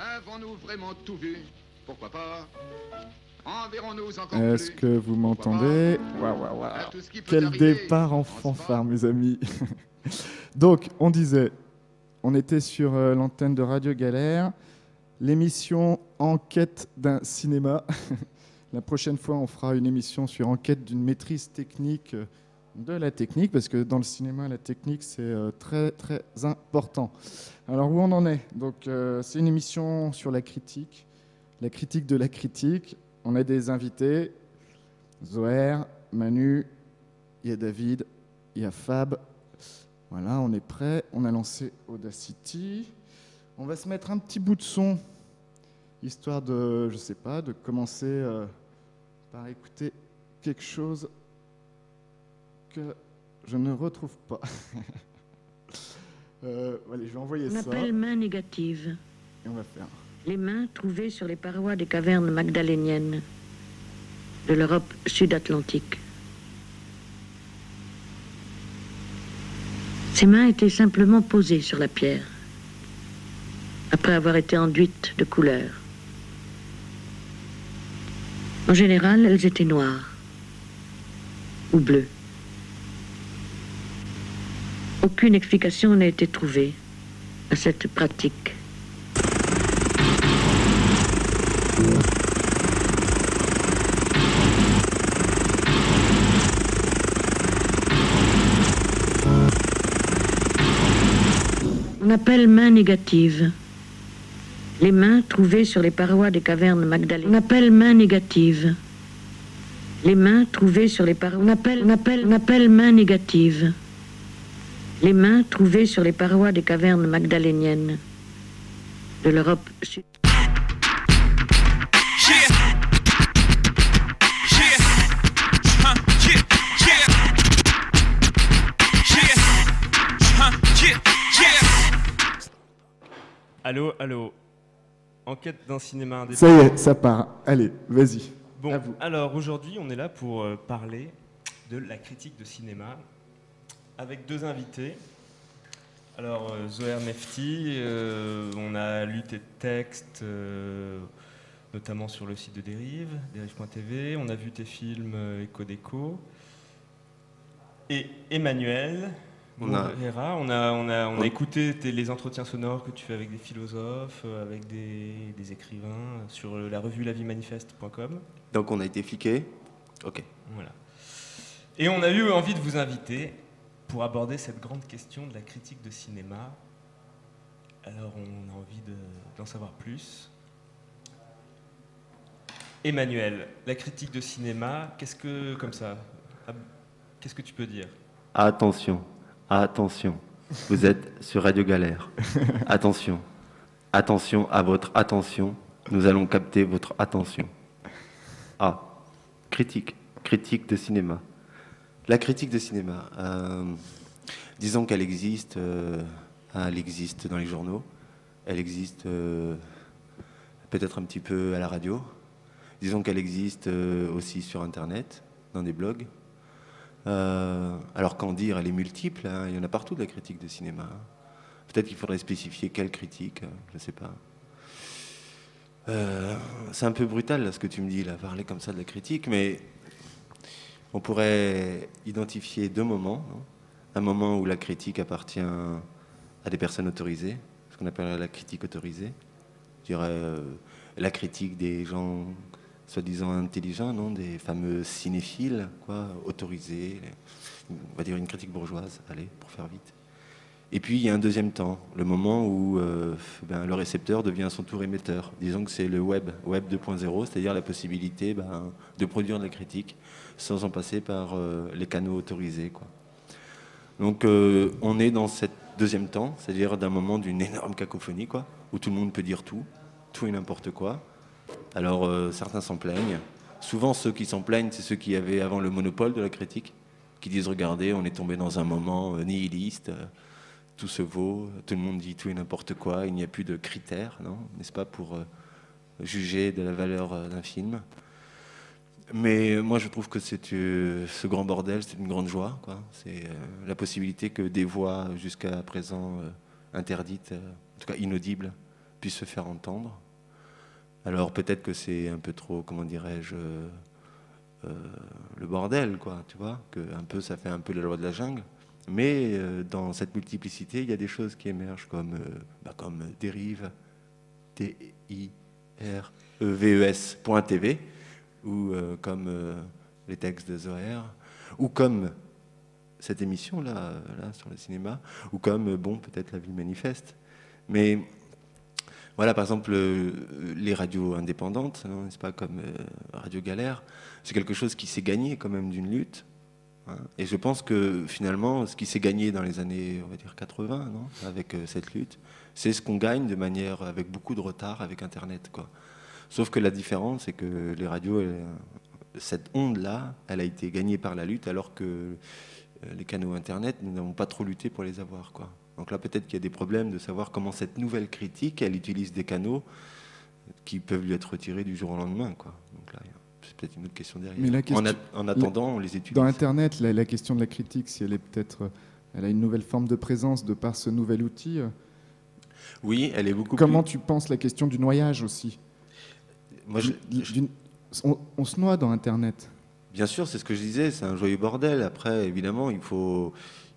Avons-nous vraiment tout vu? Pourquoi pas? Enverrons-nous encore Est-ce que vous m'entendez? Waouh, waouh, waouh. Quel arriver, départ en fanfare, mes amis. Donc, on disait, on était sur euh, l'antenne de Radio Galère, l'émission Enquête d'un cinéma. la prochaine fois, on fera une émission sur enquête d'une maîtrise technique euh, de la technique, parce que dans le cinéma, la technique, c'est euh, très, très important. Alors, où on en est? Donc, euh, c'est une émission sur la critique, la critique de la critique. On a des invités, Zoher, Manu, il y a David, il y a Fab. Voilà, on est prêt. On a lancé Audacity. On va se mettre un petit bout de son, histoire de, je sais pas, de commencer euh, par écouter quelque chose que je ne retrouve pas. Euh, allez, je vais envoyer On ça appelle main négative. et on va faire. Les mains trouvées sur les parois des cavernes magdaléniennes de l'Europe sud-atlantique. Ces mains étaient simplement posées sur la pierre, après avoir été enduites de couleur. En général, elles étaient noires ou bleues. Aucune explication n'a été trouvée à cette pratique. On appelle main négative. Les mains trouvées sur les parois des cavernes magdaléniennes. On appelle main négative. Les mains trouvées sur les parois. On appelle, on appelle, on appelle main négative. Les mains trouvées sur les parois des cavernes magdaléniennes de l'Europe sud. Allô, allô. Enquête d'un cinéma indépendant. Ça y est, ça part. Allez, vas-y. Bon, à vous. alors aujourd'hui, on est là pour euh, parler de la critique de cinéma avec deux invités. Alors, euh, Zoher Mefti, euh, on a lu tes textes, euh, notamment sur le site de Dérive, dérive.tv. On a vu tes films Echo Déco. Et Emmanuel On a- on a, on a, on a On- écouté tes- les entretiens sonores que tu fais avec des philosophes, avec des, des écrivains, sur la revue laviemanifeste.com. Donc on a été fliqué. Ok. Voilà. Et on a eu envie de vous inviter pour aborder cette grande question de la critique de cinéma. Alors on a envie de- d'en savoir plus. Emmanuel, la critique de cinéma, qu'est-ce que, comme ça, ah, qu'est-ce que tu peux dire? Attention, attention. Vous êtes sur Radio Galère. Attention, attention à votre attention. Nous allons capter votre attention. Ah, critique, critique de cinéma. La critique de cinéma. euh, disons qu'elle existe, euh, elle existe dans les journaux. Elle existe euh, peut-être un petit peu à la radio. Disons qu'elle existe aussi sur Internet, dans des blogs. Alors qu'en dire, elle est multiple, hein, il y en a partout de la critique de cinéma. hein. Peut-être qu'il faudrait spécifier quelle critique, je ne sais pas. C'est un peu brutal ce que tu me dis, là, parler comme ça de la critique, mais on pourrait identifier deux moments. un moment où la critique appartient à des personnes autorisées, ce qu'on appelle la critique autorisée. Je dirais euh, la critique des gens soi-disant intelligents, non? Des fameux cinéphiles, quoi, autorisés. On va dire une critique bourgeoise, allez, pour faire vite. Et puis il y a un deuxième temps, le moment où euh, ben, le récepteur devient à son tour émetteur. Disons que c'est le web, web 2.0, c'est-à-dire la possibilité ben, de produire de la critique sans en passer par euh, les canaux autorisés. Quoi. Donc euh, on est dans ce deuxième temps, c'est-à-dire d'un moment d'une énorme cacophonie, quoi, où tout le monde peut dire tout, tout et n'importe quoi. Alors euh, certains s'en plaignent. Souvent ceux qui s'en plaignent, c'est ceux qui avaient avant le monopole de la critique, qui disent regardez, on est tombé dans un moment nihiliste, tout se vaut, tout le monde dit tout et n'importe quoi, il n'y a plus de critères, n'est-ce pas, pour juger de la valeur d'un film. Mais moi, je trouve que euh, ce grand bordel, c'est une grande joie. C'est euh, la possibilité que des voix jusqu'à présent euh, interdites, en tout cas inaudibles, puisse se faire entendre. Alors peut-être que c'est un peu trop, comment dirais-je, le bordel, quoi, tu vois, que peu ça fait un peu la loi de la jungle. Mais dans cette multiplicité, il y a des choses qui émergent comme, bah, comme dérive, D-I-R-E-V-E-S.tv, ou euh, comme euh, les textes de Zoher, ou comme cette émission-là là, sur le cinéma, ou comme, euh, bon, peut-être la ville manifeste. Mais voilà, par exemple, euh, les radios indépendantes, non, n'est-ce pas, comme euh, Radio Galère, c'est quelque chose qui s'est gagné quand même d'une lutte. hein. Et je pense que finalement, ce qui s'est gagné dans les années, on va dire 80, non, avec euh, cette lutte, c'est ce qu'on gagne de manière avec beaucoup de retard avec Internet, quoi. Sauf que la différence, c'est que les radios, elles, cette onde-là, elle a été gagnée par la lutte, alors que euh, les canaux Internet, nous n'avons pas trop lutté pour les avoir, quoi. Donc là, peut-être qu'il y a des problèmes de savoir comment cette nouvelle critique, elle utilise des canaux qui peuvent lui être retirés du jour au lendemain, quoi. Donc là, c'est peut-être une autre question derrière. Mais la En, question- a- en attendant, on les utilise. Dans Internet, la, la question de la critique, si elle est peut-être, euh, elle a une nouvelle forme de présence de par ce nouvel outil. euh, Oui, elle est beaucoup Comment plus... tu penses la question du noyage aussi? Moi, je- Du- je- d'une- on, on se noie dans Internet. Bien sûr, c'est ce que je disais, c'est un joyeux bordel. Après, évidemment, il faut,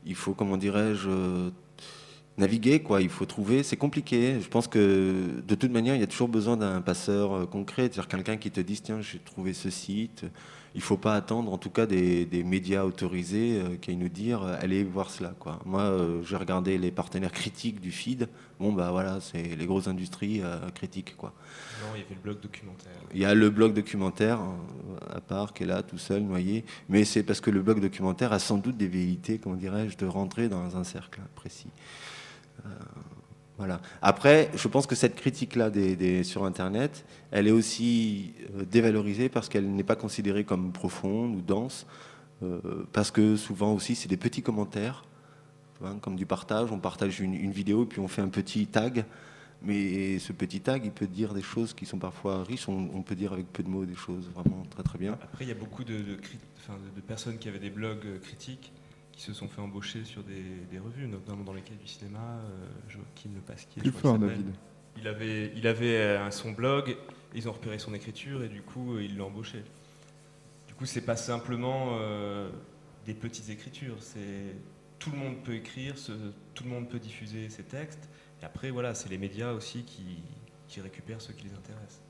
il faut comment dirais-je, naviguer, quoi. Il faut trouver, c'est compliqué. Je pense que de toute manière, il y a toujours besoin d'un passeur euh, concret, c'est-à-dire quelqu'un qui te dise, tiens, j'ai trouvé ce site. Il faut pas attendre, en tout cas, des, des médias autorisés euh, qui aillent nous dire, euh, allez voir cela, quoi. Moi, euh, j'ai regardé les partenaires critiques du feed. Bon, bah voilà, c'est les grosses industries euh, critiques, quoi. Non, il y avait le blog documentaire. Il y a le blog documentaire à part qui est là tout seul noyé, mais c'est parce que le blog documentaire a sans doute des velléités, comment dirais-je, de rentrer dans un cercle précis. Voilà. Après, je pense que cette critique-là sur Internet, elle est aussi euh, dévalorisée parce qu'elle n'est pas considérée comme profonde ou dense, euh, parce que souvent aussi c'est des petits commentaires, comme du partage. On partage une, une vidéo puis on fait un petit tag. Mais ce petit tag, il peut dire des choses qui sont parfois riches. On, peut dire avec peu de mots des choses vraiment très très bien. Après, il y a beaucoup de personnes qui avaient des blogs euh, critiques qui se sont fait embaucher sur des, des revues, notamment dans lesquelles du cinéma. euh, Joaquin Le Pasquier, Plus fort. David. Il avait, il avait euh, son blog, ils ont repéré son écriture et du coup, euh, ils l'ont embauché. Du coup, c'est pas simplement euh, des petites écritures, c'est tout le monde peut écrire, ce- tout le monde peut diffuser ses textes. Et après, voilà, c'est les médias aussi qui, qui récupèrent ce qui les intéresse.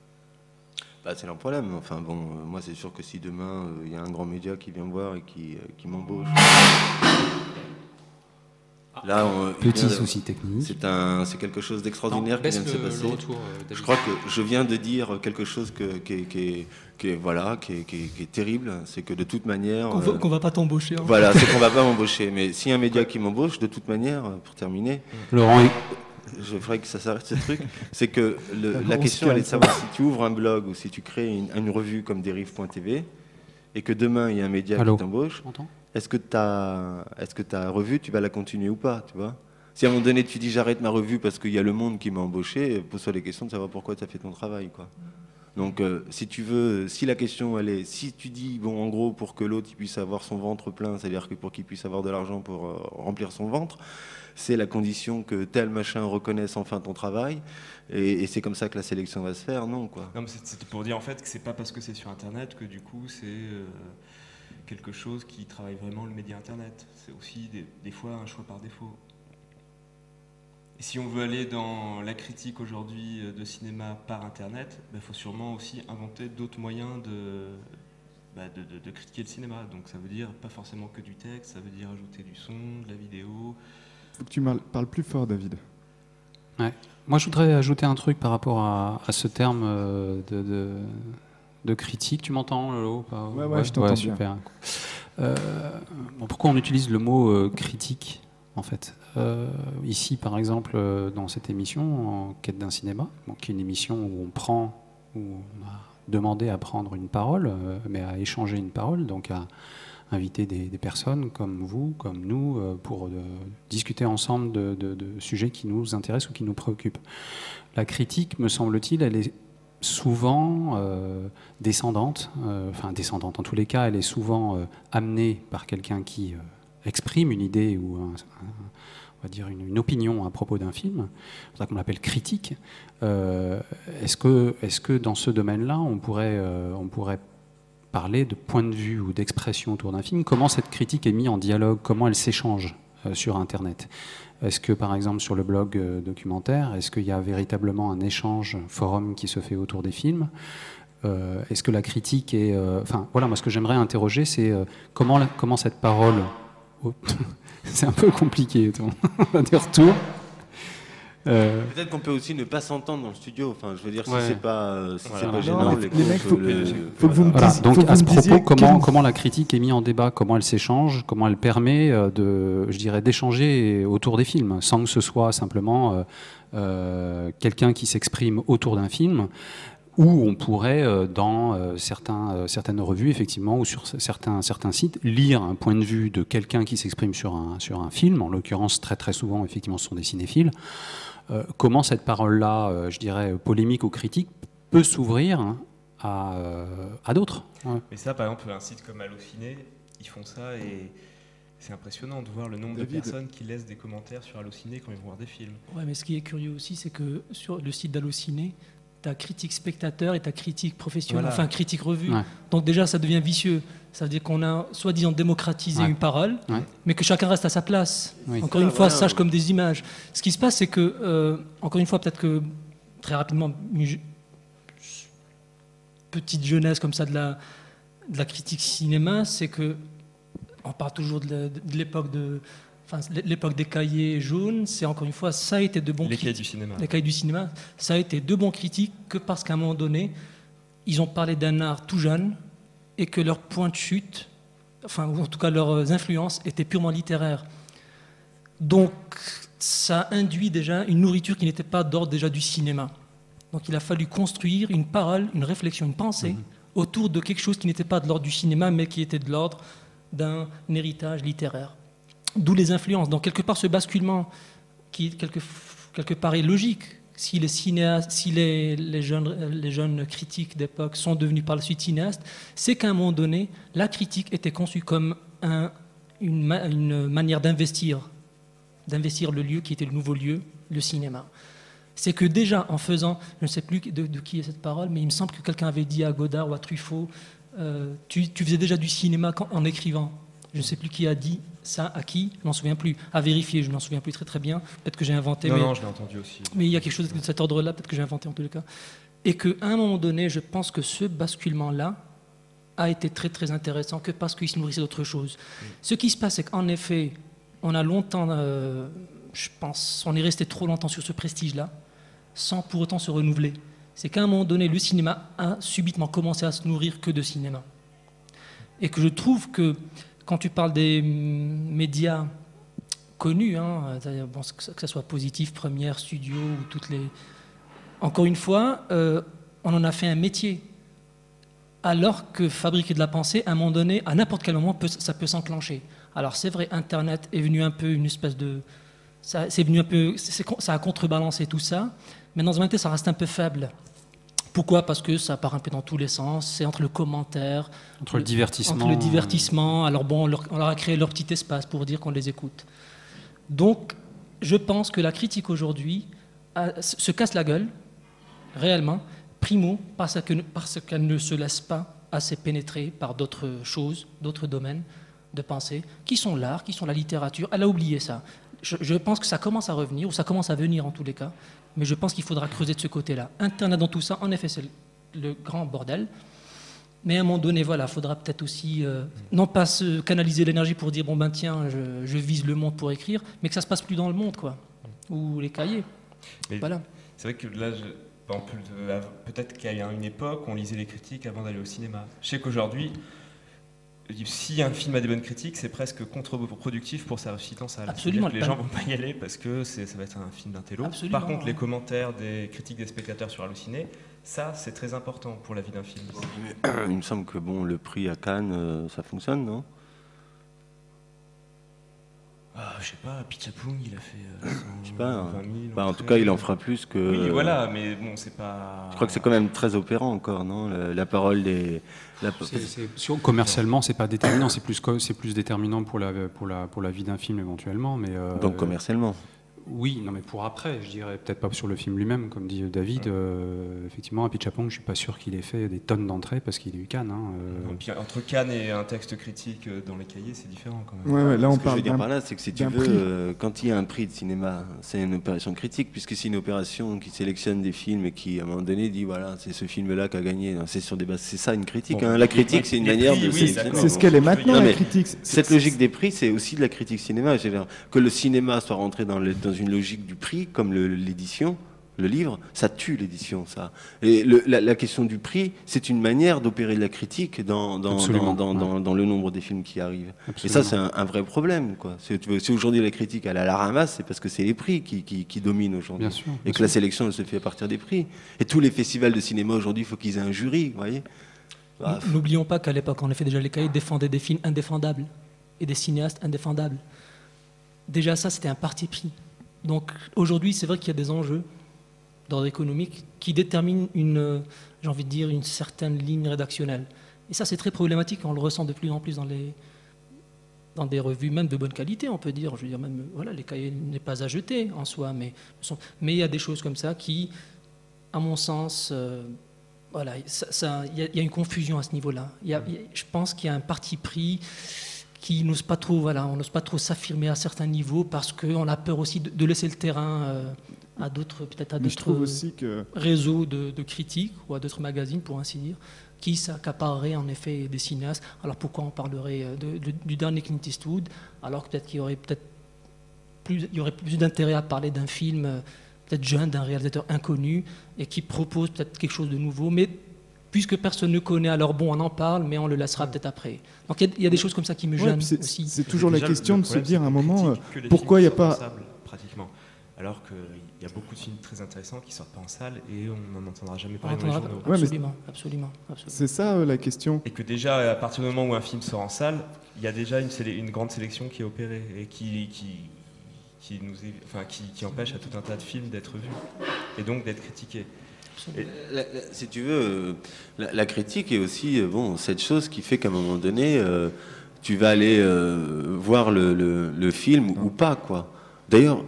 Bah, c'est leur problème. Enfin bon, euh, moi c'est sûr que si demain euh, il y a un grand média qui vient me voir et qui, euh, qui m'embauche. Là, on- Petit souci technique. C'est un, c'est quelque chose d'extraordinaire qui vient de se passer. retour, euh, je crois que je viens de dire quelque chose que, qui, est, qui est- qui est- voilà, qui est, qui est- qui est terrible. C'est que de toute manière. Qu'on va, euh, qu'on va pas t'embaucher. hein. Voilà, c'est qu'on va pas m'embaucher. Mais si un média qui m'embauche, de toute manière, euh, pour terminer, Laurent, je ferais que ça s'arrête ce truc, c'est que le- la question elle est de savoir si tu ouvres un blog ou si tu crées une, une revue comme dérive.tv et que demain il y a un média Allô qui t'embauche, est-ce que ta est-ce que ta revue tu vas la continuer ou pas, tu vois? Si à un moment donné tu dis j'arrête ma revue parce qu'il y a le monde qui m'a embauché, pose-toi les questions de savoir pourquoi tu as fait ton travail, quoi. Donc, euh, si tu veux, si la question elle est, si tu dis, bon, en gros, pour que l'autre puisse avoir son ventre plein, c'est-à-dire que pour qu'il puisse avoir de l'argent pour euh, remplir son ventre, c'est la condition que tel machin reconnaisse enfin ton travail, et, c'est comme ça que la sélection va se faire, non, quoi. Non, c'était pour dire en fait que c'est pas parce que c'est sur Internet que du coup c'est euh, quelque chose qui travaille vraiment le média Internet. C'est aussi des, fois un choix par défaut. Et si on veut aller dans la critique aujourd'hui euh, de cinéma par Internet, il faut sûrement aussi inventer d'autres moyens bah, de- de critiquer le cinéma. Donc ça veut dire pas forcément que du texte, ça veut dire ajouter du son, de la vidéo. Faut que tu parles plus fort, David. Moi, je voudrais ajouter un truc par rapport à, à ce terme euh, de, de, de critique. Tu m'entends, Lolo Ouais, ouais, je t'entends bien. super. Euh, bon, pourquoi on utilise le mot euh, critique, en fait? Euh, Ici, par exemple, dans cette émission, en quête d'un cinéma, bon, qui est une émission où on prend, où on a demandé à prendre une parole, mais à échanger une parole, donc à inviter des, personnes comme vous, comme nous, euh, pour euh, discuter ensemble de, sujets qui nous intéressent ou qui nous préoccupent. La critique, me semble-t-il, elle est souvent euh, descendante, enfin descendante, en tous les cas, elle est souvent amenée par quelqu'un qui exprime une idée ou un- va dire une, opinion à propos d'un film, c'est pour ça qu'on l'appelle critique. Est-ce que, est-ce que dans ce domaine-là, on pourrait, on pourrait parler de point de vue ou d'expression autour d'un film. Comment cette critique est mise en dialogue? Comment elle s'échange euh, sur Internet? Est-ce que, par exemple, sur le blog euh, documentaire, est-ce qu'il y a véritablement un échange forum qui se fait autour des films? Euh, Est-ce que la critique est... Enfin, voilà, moi, ce que j'aimerais interroger, c'est comment, cette parole... Oh, c'est un peu compliqué, on a des retours. Euh, Peut-être qu'on peut aussi ne pas s'entendre dans le studio. Enfin, je veux dire, Ouais. si c'est pas, euh, si Voilà. c'est pas Non, gênant, les- les, les mecs, faut- le- faut que vous me Voilà, disiez- donc à vous ce propos, comment, quel- comment la critique est mise en débat, comment elle s'échange, comment elle permet euh, de, je dirais, d'échanger autour des films, sans que ce soit simplement euh, euh, quelqu'un qui s'exprime autour d'un film, ou on pourrait, dans certains, certaines revues, effectivement, ou sur certains, certains sites, lire un point de vue de quelqu'un qui s'exprime sur un, sur un film, en l'occurrence, très très souvent, effectivement, ce sont des cinéphiles. Euh, comment cette parole-là, euh, je dirais, polémique ou critique, peut s'ouvrir hein, à, euh, à d'autres? Ouais. Mais ça, par exemple, un site comme Allociné, ils font ça et c'est impressionnant de voir le nombre David. de personnes qui laissent des commentaires sur Allociné quand ils vont voir des films. Ouais, mais ce qui est curieux aussi, c'est que sur le site d'Allociné, tu as critique spectateur et tu as critique professionnelle, Voilà. enfin critique revue. Ouais. Donc déjà, ça devient vicieux. Ça veut dire qu'on a soi-disant démocratisé Ouais. une parole, Ouais. mais que chacun reste à sa place. Oui. Encore une fois, sache comme des images. Ce qui se passe, c'est que, euh, encore une fois, peut-être que très rapidement, une petite jeunesse comme ça de la, de la critique cinéma, c'est que on parle toujours de l'époque de, enfin, l'époque des cahiers jaunes. C'est encore une fois, ça a été de bons les critiques cahiers du cinéma. les cahiers du cinéma, ça a été de bons critiques que parce qu'à un moment donné, ils ont parlé d'un art tout jeune et que leur point de chute, enfin, ou en tout cas leurs influences, étaient purement littéraires. Donc, ça induit déjà une nourriture qui n'était pas d'ordre déjà du cinéma. Donc, il a fallu construire une parole, une réflexion, une pensée autour de quelque chose qui n'était pas de l'ordre du cinéma, mais qui était de l'ordre d'un héritage littéraire. D'où les influences. Donc, quelque part, ce basculement qui, quelque, quelque part, est logique. Si les si les, les jeunes, les jeunes critiques d'époque sont devenus par la suite cinéastes, c'est qu'à un moment donné, la critique était conçue comme un- une, ma- une manière d'investir, d'investir le lieu qui était le nouveau lieu, le cinéma. C'est que déjà, en faisant, je ne sais plus de, qui est cette parole, mais il me semble que quelqu'un avait dit à Godard ou à Truffaut, euh, tu, tu faisais déjà du cinéma en écrivant. Je ne sais plus qui a dit ça, à qui, je m'en souviens plus. À vérifier, je m'en souviens plus très très bien. Peut-être que j'ai inventé. Non, mais... non, je l'ai entendu aussi. Mais il y a quelque chose de cet ordre-là, peut-être que j'ai inventé en tous les cas. Et qu'à un moment donné, je pense que ce basculement-là a été très très intéressant que parce qu'il se nourrissait d'autre chose. Ce qui se passe, c'est qu'en effet, on a longtemps, euh, je pense, on est resté trop longtemps sur ce prestige-là, sans pour autant se renouveler. C'est qu'à un moment donné, le cinéma a subitement commencé à se nourrir que de cinéma. Et que je trouve que quand tu parles des médias connus, hein, que ce soit Positif, Première, Studio ou toutes les. Encore une fois, euh, on en a fait un métier. Alors que fabriquer de la pensée, à un moment donné, à n'importe quel moment, ça peut s'enclencher. Alors c'est vrai, Internet est venu un peu une espèce de. Ça, venu un peu, ça a contrebalancé tout ça, mais dans un moment, ça reste un peu faible. Pourquoi? Parce que ça part un peu dans tous les sens. C'est entre le commentaire, Entre le divertissement. entre le divertissement. Alors bon, on leur, on leur a créé leur petit espace pour dire qu'on les écoute. Donc, je pense que la critique aujourd'hui se casse la gueule, réellement, primo, parce qu'elle ne se laisse pas assez pénétrer par d'autres choses, d'autres domaines de pensée, qui sont l'art, qui sont la littérature. Elle a oublié ça. Je, je pense que ça commence à revenir, ou ça commence à venir en tous les cas, mais je pense qu'il faudra creuser de ce côté-là. Internet dans tout ça, en effet, c'est le- grand bordel. Mais à un moment donné, voilà, faudra peut-être aussi euh, non pas se canaliser l'énergie pour dire bon ben tiens, je, je vise le monde pour écrire, mais que ça se passe plus dans le monde, quoi, ou les cahiers. Mais Voilà. C'est vrai que là, je- peut-être qu'à une époque, on lisait les critiques avant d'aller au cinéma. Je sais qu'aujourd'hui, si un film a des bonnes critiques, c'est presque contre-productif pour sa réussite en salle. Absolument, Les gens vont pas y aller parce que ça va être un film d'intello. Par contre, ouais. les commentaires des critiques des spectateurs sur Allociné, ça, c'est très important pour la vie d'un film. Il me semble que bon, le prix à Cannes, euh, ça fonctionne, non? Ah, je sais pas, Pichapung, il a fait. Euh, Je sais pas. 120 000 Bah, en tout cas, il en fera plus que. Oui, voilà, mais bon, c'est pas. Je crois que c'est quand même très opérant encore, non? La, la parole des. La- C'est- c'est- sur- commercialement, c'est pas déterminant, c'est plus, plus déterminant pour la, pour la, pour la vie d'un film éventuellement. Mais, euh, Donc commercialement. Oui, non, mais pour après, je dirais peut-être pas sur le film lui-même, comme dit David. euh, effectivement, à Pichapong, je suis pas sûr qu'il ait fait des tonnes d'entrées parce qu'il a eu Cannes. hein, euh. Puis, entre Cannes et un texte critique euh, dans les cahiers, c'est différent quand même. Ouais, ouais, là on Ce que je parle veux dire d'un par là, c'est que si tu veux, prix. euh, quand il y a un prix de cinéma, c'est une opération critique, puisque c'est une opération qui sélectionne des films et qui, à un moment donné, dit voilà, c'est ce film-là qui a gagné. C'est sur des bases, c'est ça une critique. Bon, hein. La critique, c'est une manière prix, de. oui. C'est ce qu'elle est maintenant, Non, la critique. Cette logique des prix, c'est aussi de la critique cinéma. Que le cinéma soit rentré dans, le- dans une logique du prix, comme l'édition, le livre, ça tue l'édition, ça. Et le- la, la question du prix, c'est une manière d'opérer de la critique dans, dans, Absolument, dans, dans- ouais. dans- dans le nombre des films qui arrivent. Et ça, c'est un, un vrai problème. Quoi. Si, aujourd'hui la critique elle est à la ramasse, c'est parce que c'est les prix qui, qui- qui dominent aujourd'hui. Et que la sélection elle se fait à partir des prix. Et tous les festivals de cinéma aujourd'hui, il faut qu'ils aient un jury, vous voyez Bah, N'oublions pas qu'à l'époque, en effet, déjà les cahiers défendaient des films indéfendables et des cinéastes indéfendables. Déjà, ça, c'était un parti pris. Donc aujourd'hui, c'est vrai qu'il y a des enjeux d'ordre économique qui déterminent une, j'ai envie de dire, une certaine ligne rédactionnelle. Et ça, c'est très problématique. On le ressent de plus en plus dans les dans des revues même de bonne qualité, on peut dire. Je veux dire même, voilà, les cahiers n'est pas à jeter en soi, mais mais il y a des choses comme ça qui, à mon sens, euh, voilà, il y, y a une confusion à ce niveau-là. Je pense qu'il y a un parti pris qui n'ose pas trop, voilà, on n'ose pas trop s'affirmer à certains niveaux parce qu'on a peur aussi de, laisser le terrain euh, à d'autres, peut-être à d'autres que réseaux de, de critiques ou à d'autres magazines, pour ainsi dire, qui s'accapareraient en effet des cinéastes. Alors pourquoi on parlerait euh, de- de- du dernier Clint Eastwood alors que peut-être qu'il y aurait peut-être plus, il y aurait plus d'intérêt à parler d'un film euh, peut-être jeune, d'un réalisateur inconnu et qui propose peut-être quelque chose de nouveau, mais puisque personne ne connaît, alors bon, on en parle, mais on le laissera peut-être après. Donc il y a- il y, a des choses comme ça qui me gênent aussi. c'est toujours la question de se dire à un moment pourquoi il n'y a pas. pratiquement. Alors qu'il y a beaucoup de films très intéressants qui sortent pas en salle et on n'en entendra jamais parler dans les journaux. Absolument, absolument. C'est ça euh, la question. Et que déjà, à partir du moment où un film sort en salle, il y a déjà une, grande sélection qui est opérée et qui, qui, qui, nous est- enfin, qui, qui empêche à tout un tas de films d'être vus et donc d'être critiqués. Et- La- la- si tu veux, euh, la, la critique est aussi euh, bon, cette chose qui fait qu'à un moment donné, euh, tu vas aller euh, voir le, le- le film ou pas. quoi. D'ailleurs,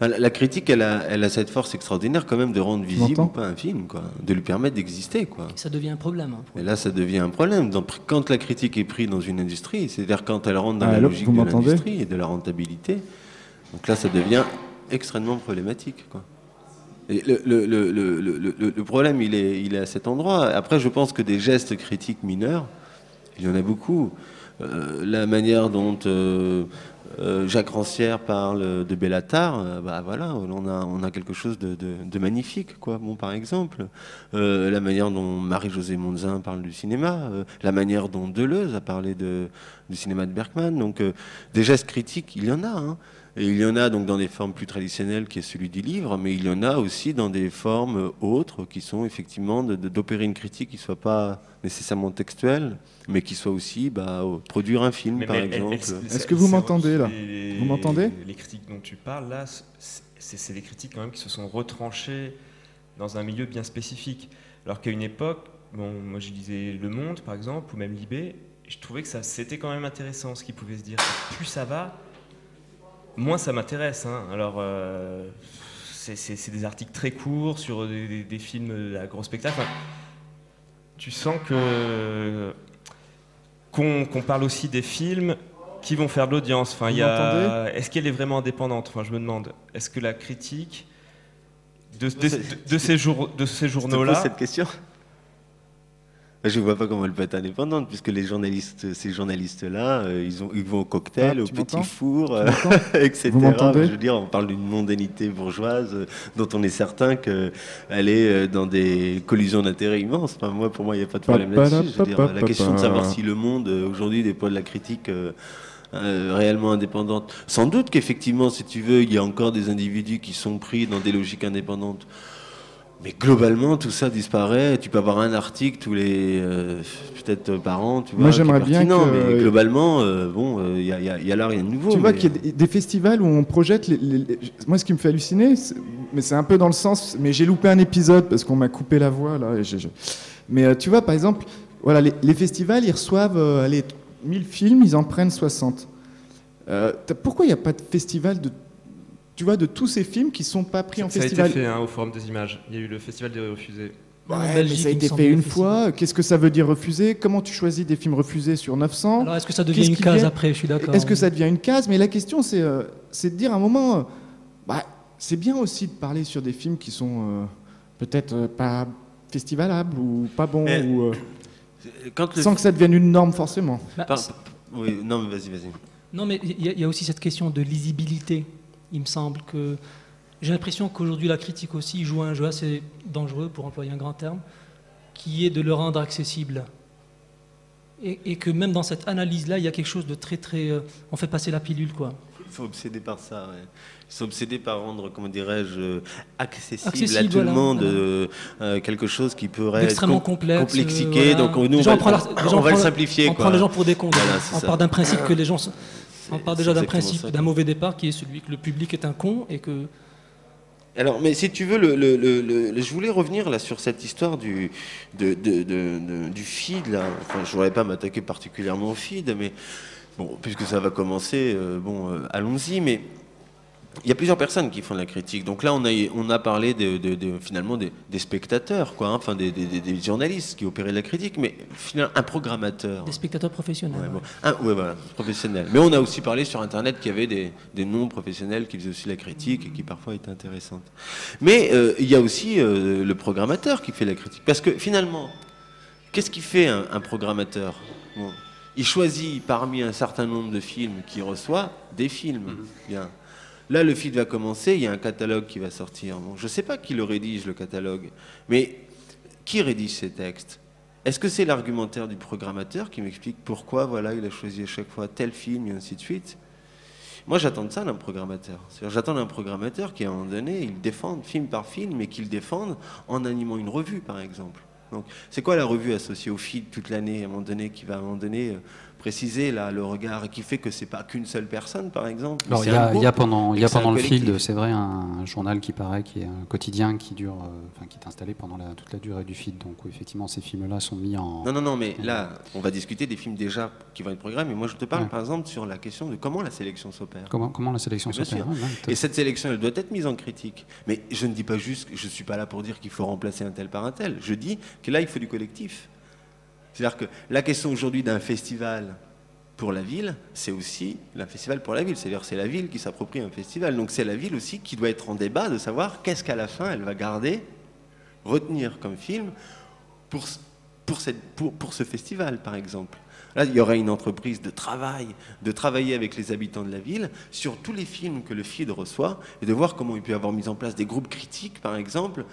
la, la critique, elle a, elle a cette force extraordinaire quand même de rendre visible ou pas un film, quoi, de lui permettre d'exister. quoi. Ça devient un problème. hein, Et là, ça devient un problème. Donc, quand la critique est prise dans une industrie, c'est-à-dire quand elle rentre dans la Allô, logique de l'industrie et de la rentabilité, donc là, ça devient extrêmement problématique. Quoi. Le, problème, il est, à cet endroit. Après, je pense que des gestes critiques mineurs, il y en a beaucoup. Euh, la manière dont euh, euh, Jacques Rancière parle de Bellatar, bah voilà, on a, quelque chose de, magnifique, quoi. Bon, par exemple, la manière dont Marie-Josée Monzin parle du cinéma, la manière dont Deleuze a parlé de, du cinéma de Bergman. Donc, des gestes critiques, il y en a. hein. Et il y en a donc dans des formes plus traditionnelles qui est celui du livre, mais il y en a aussi dans des formes autres qui sont effectivement d'opérer une critique qui soit pas nécessairement textuelle, mais qui soit aussi bah, produire un film, Mais- par mais exemple. Est-ce que vous m'entendez, là les- Vous m'entendez Les critiques dont tu parles là, c'est des critiques quand même qui se sont retranchées dans un milieu bien spécifique. Alors qu'à une époque, bon, moi je lisais Le Monde par exemple, ou même Libé, je trouvais que ça c'était quand même intéressant ce qu'ils pouvaient se dire. Plus ça va, moins ça m'intéresse. hein. Alors. euh, c'est- des articles très courts sur des, des- des films à gros spectacle. Enfin, tu sens que qu'on parle aussi des films qui vont faire de l'audience. Enfin, Est-ce qu'elle est vraiment indépendante? Enfin, je me demande. Est-ce que la critique de, de- de- de ces, jour- ces journaux-là, cette question Je ne vois pas comment elle peut être indépendante, puisque les journalistes, ces journalistes-là, euh, ils, ont- ils vont au cocktail, Ah, au petit four, euh, etc. Vous Je veux dire, on parle d'une mondanité bourgeoise euh, dont on est certain qu'elle est dans des collisions d'intérêts immenses. Enfin, moi, pour moi, il n'y a pas de problème là-dessus. La question de savoir si le monde, aujourd'hui, déploie de la critique euh, réellement indépendante. Sans doute qu'effectivement, si tu veux, il y a encore des individus qui sont pris dans des logiques indépendantes. Mais globalement, tout ça disparaît. Tu peux avoir un article tous les euh, peut-être par an. Tu vois, Moi, j'aimerais bien que- Mais globalement, euh, bon, euh, il y, a, y a- il y a là rien de nouveau. Tu vois qu'il y a des- festivals où on projette. les- les- les- Moi, ce qui me fait halluciner, c'est- mais c'est un peu dans le sens. Mais j'ai loupé un épisode parce qu'on m'a coupé la voix là. et Mais euh, tu vois, par exemple, voilà, les, festivals, ils reçoivent euh, allez, 1000 films, ils en prennent 60. Euh, t'as- pourquoi il n'y a pas de festival de, tu vois, de tous ces films qui sont pas pris en Ça a été festival fait hein, au Forum des images. Il y a eu le Festival des refusés. Mais ça a été fait une festival. fois. Qu'est-ce que ça veut dire refuser Comment tu choisis des films refusés sur 900 Alors est-ce que ça devient une case vient après? Je suis d'accord. Est-ce que ça devient une case? Mais la question, c'est euh, c'est de dire à un moment, euh, bah, c'est bien aussi de parler sur des films qui sont euh, peut-être euh, pas festivalables ou pas bons, Mais- ou, euh, Quand sans que ça devienne une norme forcément. Bah, par- Oui, non, mais vas-y, vas-y. Non, mais il y, a- il y a aussi cette question de lisibilité. Il me semble que j'ai l'impression qu'aujourd'hui la critique aussi joue un jeu assez dangereux, pour employer un grand terme, qui est de le rendre accessible. Et, et que même dans cette analyse-là, il y a quelque chose de très très. euh, on fait passer la pilule, quoi. Ils sont obsédés par ça. ouais. Ils sont obsédés par rendre, comment dirais-je, euh, accessible, à Accessible, tout le monde voilà. euh, euh, quelque chose qui pourrait être com- complexe. complexifié. euh, voilà. Donc nous, on va, on le simplifier. On quoi. prend les gens pour des cons. On part d'un principe que les gens. sont- On part déjà d'un principe, d'un mauvais départ qui est celui que le public est un con et que. Alors, mais si tu veux, le, le- le- je voulais revenir là sur cette histoire du, de, de- de- de- du feed. Là. Enfin, je ne voudrais pas m'attaquer particulièrement au feed, mais bon, puisque ça va commencer, euh, bon, euh, allons-y. Mais il y a plusieurs personnes qui font de la critique. Donc là, on a, on a parlé de, de- de- finalement des, des spectateurs, quoi, hein, enfin des, des- des- des journalistes qui opéraient de la critique, mais finalement un programmateur. Des spectateurs professionnels. Bon. Ouais, voilà, professionnel. Mais on a aussi parlé sur Internet qu'il y avait des, des non-professionnels qui faisaient aussi la critique et qui parfois étaient intéressantes. Mais euh, il y a aussi euh, le programmateur qui fait la critique. Parce que finalement, qu'est-ce qui fait un, un programmateur? Bon, Il choisit parmi un certain nombre de films qu'il reçoit des films. Bien. Là, le feed va commencer, il y a un catalogue qui va sortir. Je ne sais pas qui le rédige, le catalogue, mais qui rédige ces textes? Est-ce que c'est l'argumentaire du programmateur qui m'explique pourquoi voilà, il a choisi à chaque fois tel film et ainsi de suite? Moi, j'attends ça d'un programmateur. J'attends d'un programmateur qui, à un moment donné, il défende film par film, mais qu'il défende en animant une revue, par exemple. C'est quoi la revue associée au feed toute l'année, à un moment donné, qui va à un moment donné euh, préciser là, le regard qui fait que c'est pas qu'une seule personne, par exemple Alors il y, a- y pendant, y a le field, c'est vrai, un journal qui paraît, qui est un quotidien qui dure, euh, enfin qui est installé pendant la- toute la durée du feed. Donc effectivement, ces films-là sont mis en. Non, non, non, mais là, on va discuter des films déjà qui vont être programmés. Mais moi, je te parle, Ouais. par exemple, sur la question de comment la sélection s'opère. Comment, comment la sélection s'opère ouais, Et cette sélection, elle doit être mise en critique. Mais je ne dis pas juste, je ne suis pas là pour dire qu'il faut remplacer un tel par un tel. Je dis que là, il faut du collectif. C'est-à-dire que la question aujourd'hui d'un festival pour la ville, c'est aussi un festival pour la ville. C'est-à-dire c'est la ville qui s'approprie un festival. Donc c'est la ville aussi qui doit être en débat de savoir qu'est-ce qu'à la fin elle va garder, retenir comme film pour, pour, cette, pour, pour ce festival, par exemple. Là, il y aurait une entreprise de travail, de travailler avec les habitants de la ville sur tous les films que le FID reçoit et de voir comment il peut avoir mis en place des groupes critiques, par exemple,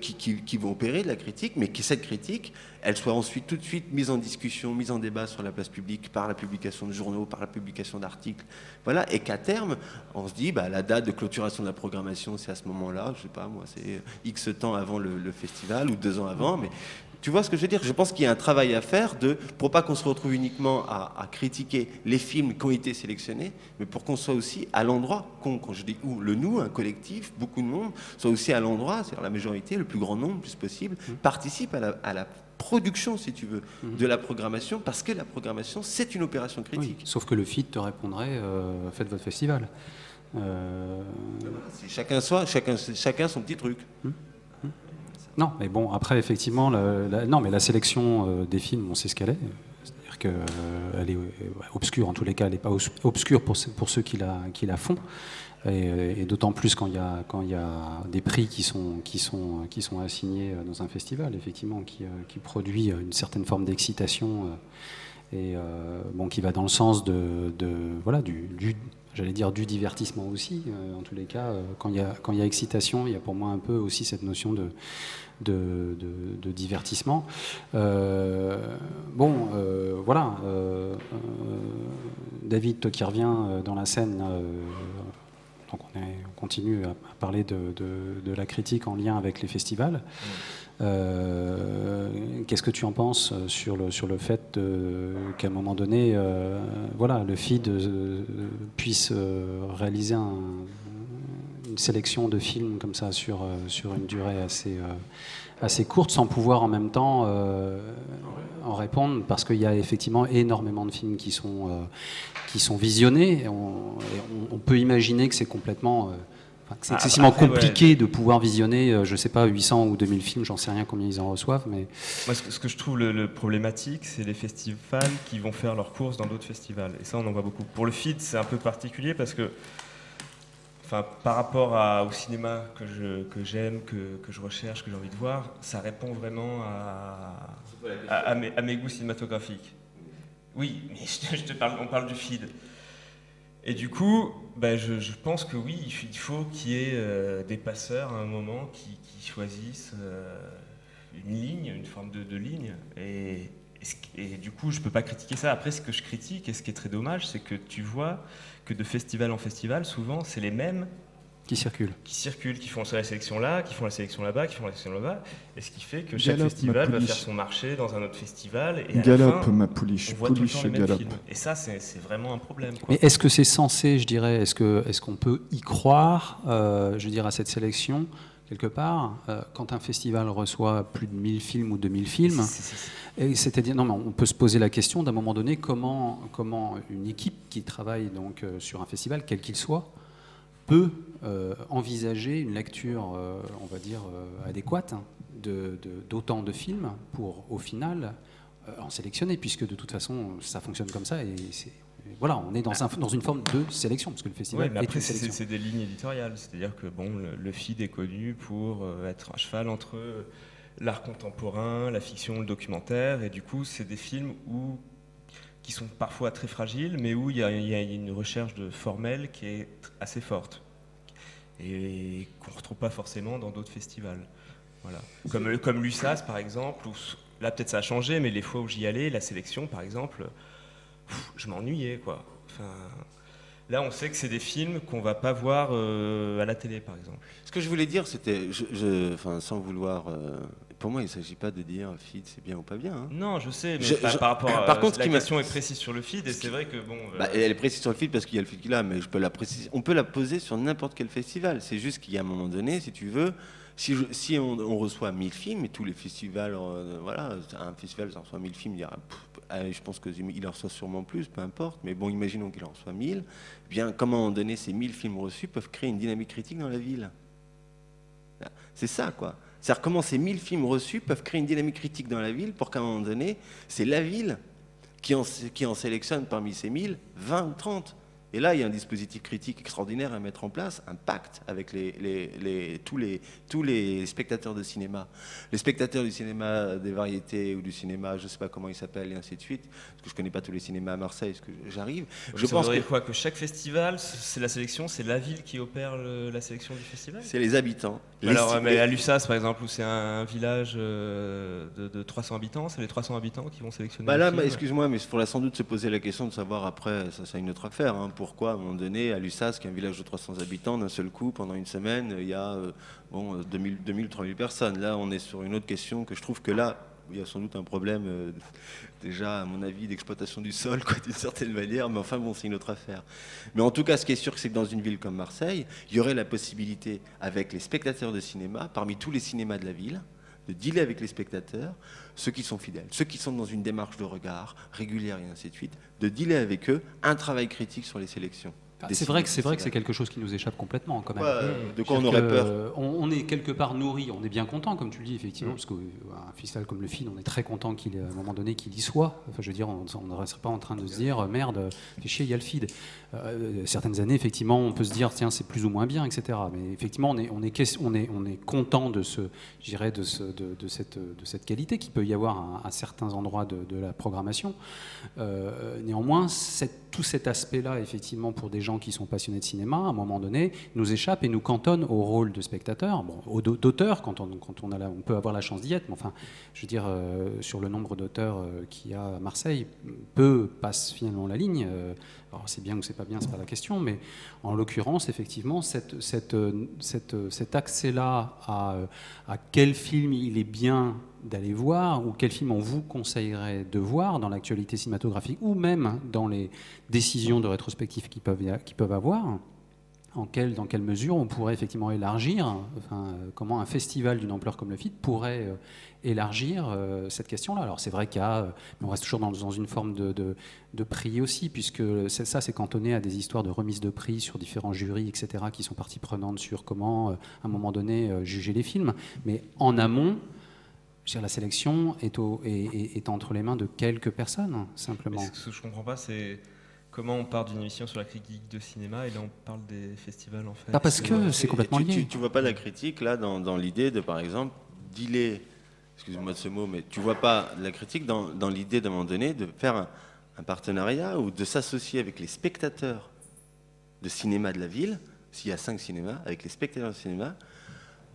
qui, vont opérer de la critique, mais que cette critique, elle soit ensuite tout de suite mise en discussion, mise en débat sur la place publique par la publication de journaux, par la publication d'articles. Voilà, et qu'à terme, on se dit, bah, la date de clôturation de la programmation, c'est à ce moment-là, je sais pas, moi, c'est X temps avant le, le festival ou deux ans avant, mais tu vois ce que je veux dire? Je pense qu'il y a un travail à faire de, pour pas qu'on se retrouve uniquement à, à critiquer les films qui ont été sélectionnés, mais pour qu'on soit aussi à l'endroit, qu'on- quand je dis où, le nous, un collectif, beaucoup de monde, soit aussi à l'endroit, c'est-à-dire la majorité, le plus grand nombre, le plus possible, participe à la, à la production, si tu veux, de la programmation, parce que la programmation, c'est une opération Oui, critique. Sauf que le feed te répondrait euh, faites votre festival. Euh, Chacun, soit, chacun, chacun son petit truc. Non, mais bon, après, effectivement, la, non, mais la sélection euh, des films, on sait ce qu'elle est. C'est-à-dire qu'elle est euh, obscure, en tous les cas, elle n'est pas obscure pour, ceux- qui la, font. Et, d'autant plus quand il y a, des prix qui sont, assignés euh, dans un festival, effectivement, qui, euh, produit une certaine forme d'excitation euh, et euh, bon, qui va dans le sens de, voilà, du, du- j'allais dire du divertissement aussi. euh, en tous les cas, euh, quand il y a excitation, il y a pour moi un peu aussi cette notion de, de, divertissement. Euh, bon, euh, voilà. euh, David, toi qui reviens dans la scène, donc on, continue à, parler de, la critique en lien avec les festivals. Qu'est-ce que tu en penses sur le, fait qu'à un moment donné, voilà, le FID euh, puisse réaliser un- une sélection de films comme ça sur, euh, sur une durée assez, euh, assez courte sans pouvoir en même temps euh, en répondre parce qu'il y a effectivement énormément de films qui sont, qui sont visionnés et on, et on- on peut imaginer que c'est complètement... enfin, que c'est Ah, excessivement après, ouais. compliqué de pouvoir visionner, euh, je sais pas, 800 ou 2000 films, j'en sais rien combien ils en reçoivent, mais Moi, ce que, ce que je trouve le, le problématique, c'est les festivals qui vont faire leurs courses dans d'autres festivals. Et ça, on en voit beaucoup. Pour le feed, c'est un peu particulier parce que, par rapport au cinéma que j'aime, que, je recherche, que j'ai envie de voir, ça répond vraiment à, mes, goûts cinématographiques. Oui, mais je te, parle, on parle du feed. Et du coup, ben, je, pense que oui, il faut qu'il y ait euh, des passeurs à un moment qui, qui choisissent euh, une ligne, une forme de, de ligne. Et, et du coup, je peux pas critiquer ça. Après, ce que je critique, et ce qui est très dommage, c'est que tu vois que de festival en festival, souvent, c'est les mêmes qui circulent. qui circulent, qui font la sélection là, qui font la sélection là-bas, qui font la sélection là-bas, et ce qui fait que chaque festival va pouliche. faire son marché dans un autre festival, et à la Galope, fin, ma pouliche, on voit tout le pouliche, temps les mêmes galope. films. Et ça, c'est c'est vraiment un problème. quoi. Mais est-ce que c'est censé, je dirais, est-ce que est-ce qu'on peut y croire, euh, je veux dire, à cette sélection? Quelque part, euh, quand un festival reçoit plus de 1000 films ou 2000 films, c'est-à-dire, non, mais on peut se poser la question d'un moment donné, comment, comment une équipe qui travaille donc euh, sur un festival, quel qu'il soit, peut euh, envisager une lecture, on va dire, adéquate hein, de- de- d'autant de, films pour, au final, en sélectionner, puisque de toute façon, ça fonctionne comme ça, et c'est- et voilà, on est dans, un- dans une forme de sélection, parce que le festival Ouais, est c'est des lignes éditoriales. C'est-à-dire que bon, le, le feed est connu pour euh, être un cheval entre l'art contemporain, la fiction, le documentaire. Et du coup, c'est des films où, qui sont parfois très fragiles, mais où il y, a- il y a une recherche de formelle qui est assez forte. Et qu'on ne retrouve pas forcément dans d'autres festivals. Voilà. Comme, comme l'USAS, par exemple, où là, peut-être ça a changé, mais les fois où j'y allais, la sélection, par exemple, pff, je m'ennuyais, quoi. Enfin, Là, on sait que c'est des films qu'on va pas voir euh, à la télé, par exemple. Ce que je voulais dire, c'était, je, je- enfin, sans vouloir, euh, pour moi, il ne s'agit pas de dire feed c'est bien ou pas bien. hein. Non, je sais, mais Je- par, rapport à par contre, la question est précise sur le feed, et c'est vrai que bon. euh, Bah, elle est précise sur le feed parce qu'il y a le feed a, mais je peux la préciser. On peut la poser sur n'importe quel festival. C'est juste qu'il y a un moment donné, si tu veux, si, je- si on, on reçoit 1000 films et tous les festivals, euh, voilà, un festival ça reçoit 1000 films, il dira, pff, allez, je pense qu'il en reçoit sûrement plus, peu importe. Mais bon, imaginons qu'il en reçoit 1000. Eh Bien, comment à un moment donné ces 1000 films reçus peuvent créer une dynamique critique dans la ville? C'est ça, quoi. C'est-à-dire comment ces 1000 films reçus peuvent créer une dynamique critique dans la ville pour qu'à un moment donné, c'est la ville qui en, qui en sélectionne parmi ces 1000, 20 ou 30. Et là, il y a un dispositif critique extraordinaire à mettre en place, un pacte avec les, les- les- tous, les, tous les spectateurs de cinéma. Les spectateurs du cinéma des variétés ou du cinéma, je ne sais pas comment il s'appelle, et ainsi de suite, parce que je ne connais pas tous les cinémas à Marseille, parce que j'arrive. Je ça pense que quoi que chaque festival, c'est la sélection, c'est la ville qui opère le- la sélection du festival? c'est les habitants. Alors, mais à Lussas, par exemple, où c'est un village euh, de, de 300 habitants, c'est les 300 habitants qui vont sélectionner. Bah là, excuse-moi, mais il faudra sans doute se poser la question de savoir après, ça c'est une autre affaire, hein, pourquoi à un moment donné, à Lussas, qui est un village de 300 habitants, d'un seul coup, pendant une semaine, il y a euh, bon, euh, 2000, 2000, 3000 personnes. Là, on est sur une autre question que je trouve que là, il y a sans doute un problème, euh, déjà, à mon avis, d'exploitation du sol, d'une certaine manière, mais enfin, bon, c'est une autre affaire. Mais en tout cas, ce qui est sûr, c'est que dans une ville comme Marseille, il y aurait la possibilité, avec les spectateurs de cinéma, parmi tous les cinémas de la ville, de dealer avec les spectateurs, ceux qui sont fidèles, ceux qui sont dans une démarche de regard régulière et ainsi de suite, de dealer avec eux un travail critique sur les sélections. C'est vrai que c'est vrai que c'est quelque chose qui nous échappe complètement quand même. Ouais, de quoi on aurait peur euh, on, on est quelque part nourri, on est bien content, comme tu le dis effectivement, Mm. parce qu'un festival comme le FIN, on est très content qu'il, à un moment donné, qu'il y soit. Enfin, je veux dire, on ne resterait pas en train de se dire euh, merde, fais chier, il y a le FID. Euh, certaines années, effectivement, on peut se dire tiens, c'est plus ou moins bien, etc. Mais effectivement, on est, on est, on est, on est content de ce, de, ce, de, de cette, de cette qualité qui peut y avoir à, à certains endroits de, de la programmation. Euh, néanmoins, cette- tout cet aspect-là, effectivement, pour des gens qui sont passionnés de cinéma, à un moment donné, nous échappent et nous cantonnent au rôle de spectateur, bon, au- d'auteur quand on, peut avoir la chance d'y être, mais enfin, je veux dire, euh, sur le nombre d'auteurs euh, qu'il y a à Marseille, peu passent finalement la ligne. euh, alors c'est bien ou c'est pas bien, c'est pas la question, mais en l'occurrence, effectivement, cet accès-là à quel film il est bien d'aller voir ou quel film on vous conseillerait de voir dans l'actualité cinématographique ou même dans les décisions de rétrospective qu'ils peuvent, qu'ils peuvent avoir, en dans quelle mesure on pourrait effectivement élargir, enfin, euh, comment un festival d'une ampleur comme le FIT pourrait euh, élargir euh, cette question-là. Alors c'est vrai qu'il y a, euh, mais on reste toujours dans, dans une forme de, de, prix aussi, puisque ça c'est cantonné à des histoires de remise de prix sur différents jurys, etc., qui sont partie prenante sur comment, à un moment donné, juger les films. Mais en amont, dire, la sélection est, au- est- est- est entre les mains de quelques personnes, simplement. Mais ce que je comprends pas, c'est comment on part d'une émission sur la critique de cinéma et là on parle des festivals en fait. Pas parce que c'est complètement lié. Tu, tu vois pas la critique là dans, dans l'idée de, par exemple, dealer, excuse-moi de ce mot, mais tu vois pas la critique dans, dans l'idée d'un moment donné de faire un, un partenariat ou de s'associer avec les spectateurs de cinéma de la ville, s'il y a cinq cinémas, avec les spectateurs de cinéma,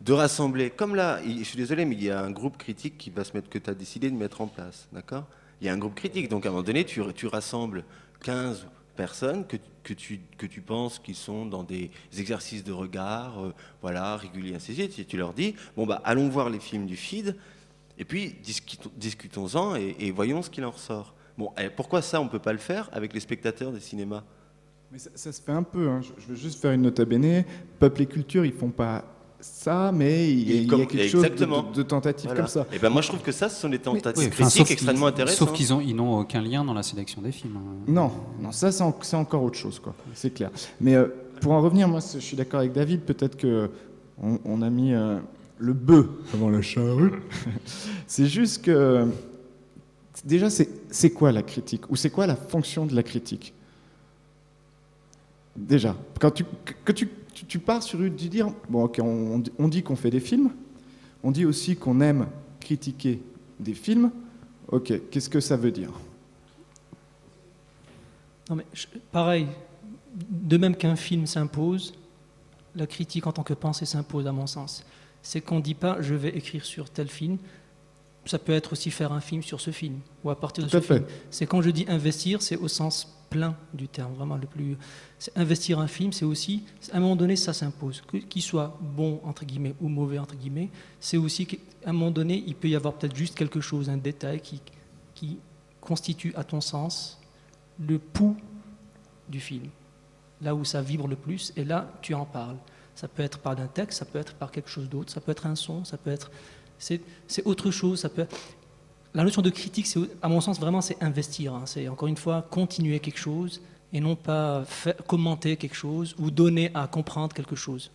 de rassembler, comme là, je suis désolé, mais il y a un groupe critique qui va se mettre, que tu as décidé de mettre en place, d'accord? Il y a un groupe critique, donc à un moment donné, tu, rassembles 15 personnes que, tu, penses qu'ils sont dans des exercices de regard, euh, voilà, réguliers, ainsi de suite, et tu leur dis, bon bah, allons voir les films du feed, et puis discutons- discutons-en et, voyons ce qu'il en ressort. Bon, et pourquoi ça, on ne peut pas le faire avec les spectateurs des cinémas? Mais ça, se fait un peu. hein. Je, veux juste faire une nota bene. Peuple et culture, ils font pas ça, mais il y a, il y a Comme- quelque chose de, exactement. de- de tentative Voilà. comme ça. Et ben moi, je trouve que ça, ce sont des tentatives enfin, critiques extrêmement intéressantes. Sauf qu'ils ont- ils n'ont aucun lien dans la sélection des films. hein. Non, non, ça c'est en- c'est encore autre chose, quoi. C'est clair. Mais euh, pour en revenir, moi, je suis d'accord avec David. Peut-être que on, on a mis euh, le bœuf avant la charrue. c'est juste que déjà, c'est c'est quoi la critique? Ou c'est quoi la fonction de la critique? Déjà, quand tu que- que tu, tu, tu pars sur une du dire bon, ok, on, dit qu'on fait des films, on dit aussi qu'on aime critiquer des films. Ok, qu'est-ce que ça veut dire? Non, mais pareil, de même qu'un film s'impose, la critique en tant que pensée s'impose, à mon sens. C'est qu'on ne dit pas je vais écrire sur tel film. Ça peut être aussi faire un film sur ce film, ou à partir de Tout ce fait. film. C'est quand je dis investir, c'est au sens plein du terme, vraiment le plus. investir un film, c'est aussi, à un moment donné, ça s'impose. Qu'il soit bon, entre guillemets, ou mauvais, entre guillemets, c'est aussi qu'à un moment donné, il peut y avoir peut-être juste quelque chose, un détail qui, qui constitue, à ton sens, le pouls du film, là où ça vibre le plus, et là, tu en parles. Ça peut être par d'un texte, ça peut être par quelque chose d'autre, ça peut être un son, ça peut être... C'est c'est autre chose. La notion de critique, c'est, à mon sens, vraiment, c'est investir. hein. C'est, encore une fois, continuer quelque chose, et non pas commenter quelque chose, ou donner à comprendre quelque chose.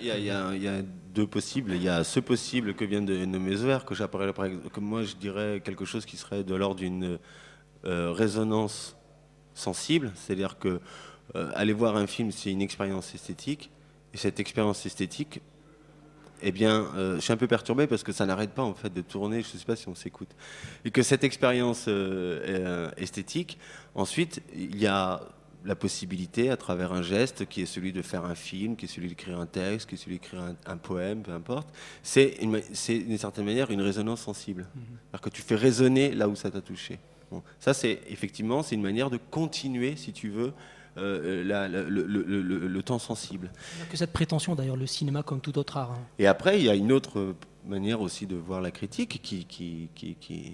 Il y, a, il y a- deux possibles. Il y a ce possible que vient de nommer Zoer, que moi je dirais quelque chose qui serait de l'ordre d'une euh, résonance sensible, c'est-à-dire que euh, aller voir un film, c'est une expérience esthétique, et cette expérience esthétique, eh bien, euh, je suis un peu perturbé parce que ça n'arrête pas en fait de tourner. Je ne sais pas si on s'écoute. Et que cette expérience euh, euh, esthétique, ensuite, il y a la possibilité, à travers un geste, qui est celui de faire un film, qui est celui d'écrire un texte, qui est celui d'écrire un, un poème, peu importe. C'est une d'une certaine manière une résonance sensible. C'est-à-dire que tu fais résonner là où ça t'a touché. Bon, ça, c'est effectivement, c'est une manière de continuer, si tu veux, euh, la- la- le- le- le- le- temps sensible. Il n'y a que cette prétention, d'ailleurs, le cinéma comme tout autre art. hein. Et après, il y a une autre manière aussi de voir la critique, qui, qui, qui, qui,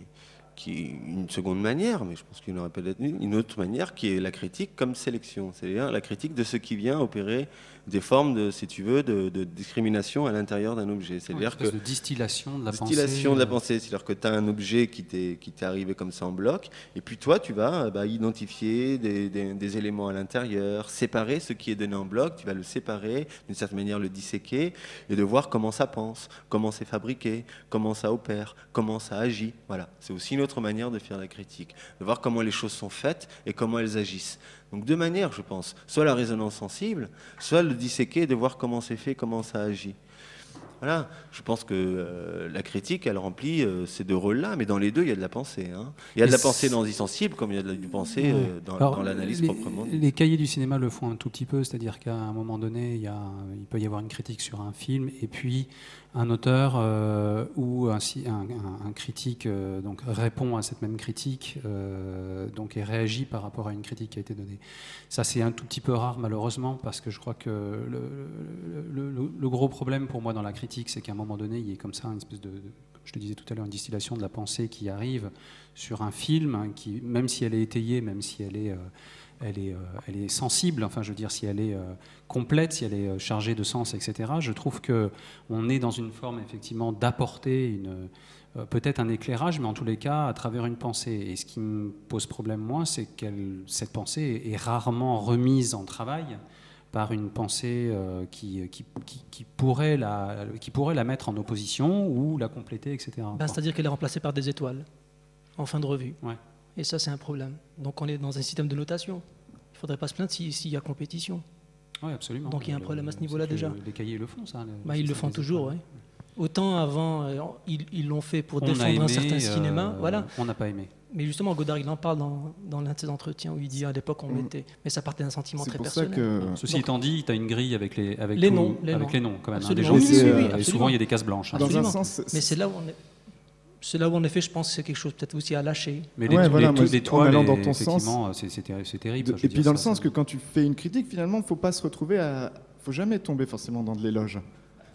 qui est une seconde manière, mais je pense qu'il y en aurait peut-être une autre manière, qui est la critique comme sélection, c'est-à-dire la critique de ce qui vient opérer des formes, de, si tu veux, de, de discrimination à l'intérieur d'un objet. C'est-à-dire que de distillation de la distillation pensée. de la euh, pensée, c'est-à-dire que tu as un objet qui t'est qui t'est arrivé comme ça en bloc, et puis toi, tu vas bah, identifier des, des- des éléments à l'intérieur, séparer ce qui est donné en bloc, tu vas le séparer, d'une certaine manière le disséquer, et de voir comment ça pense, comment c'est fabriqué, comment ça opère, comment ça agit. Voilà, c'est aussi une autre manière de faire la critique, de voir comment les choses sont faites et comment elles agissent. Donc deux manières, je pense, soit la résonance sensible, soit le disséquer de voir comment c'est fait, comment ça agit. Voilà, je pense que euh, la critique, elle remplit euh, ces deux rôles-là, mais dans les deux, il y a de la pensée. hein. Il y a de la pensée dans Insensible, comme il y a de la du pensée euh, dans, l'analyse proprement. dite. Les cahiers du cinéma le font un tout petit peu, c'est-à-dire qu'à un moment donné, il, y a, il peut y avoir une critique sur un film, et puis un auteur euh, ou un, critique euh, donc répond à cette même critique euh, donc, et réagit par rapport à une critique qui a été donnée. Ça, c'est un tout petit peu rare, malheureusement, parce que je crois que le, gros problème pour moi dans la critique, c'est qu'à un moment donné, il y a comme ça une espèce de, je te disais tout à l'heure, une distillation de la pensée qui arrive sur un film, hein, qui, même si elle est étayée, même si elle est, elle est, euh, elle est sensible, enfin je veux dire si elle est euh, complète, si elle est euh, chargée de sens, etc. Je trouve que on est dans une forme effectivement d'apporter une peut-être un éclairage, mais en tous les cas à travers une pensée. Et ce qui me pose problème moi, c'est que cette pensée est rarement remise en travail par une pensée qui, qui, qui- qui pourrait la, qui pourrait la mettre en opposition ou la compléter, etc. Ben. C'est-à-dire qu'elle est remplacée par des étoiles en fin de revue. Ouais. Et ça, c'est un problème. Donc on est dans un système de notation. Il ne faudrait pas se plaindre si- s'il y a compétition. Oui, absolument. Donc il y a un problème à ce niveau-là déjà. Les cahiers le font, ça. le- Bah, ils le font toujours, oui. Autant avant, euh, ils l'ont fait pour On a défendre aimé, un certain euh, cinéma. Voilà. On n'a pas aimé. Mais justement, Godard, il en parle dans, dans l'un de ses entretiens où il dit à l'époque on Mm. mettait. Mais ça partait d'un sentiment très pour ça personnel. que. Ceci Donc- étant dit, tu as une grille avec les, avec Les tout- noms, les avec noms. les noms quand même. hein, Oui, oui, oui, euh, et souvent, il y a des cases blanches. hein. Dans un sens, Mais c'est là où on est. C'est là où en effet, je pense que c'est quelque chose peut-être aussi à lâcher. Mais les, Ouais, les- voilà, moi, les en toiles, allant dans ton sens- effectivement, c'est- c'est terri- c'est terrible. Et puis dans le ça, sens que quand tu fais une critique, finalement, faut pas se retrouver à, faut jamais tomber forcément dans de l'éloge,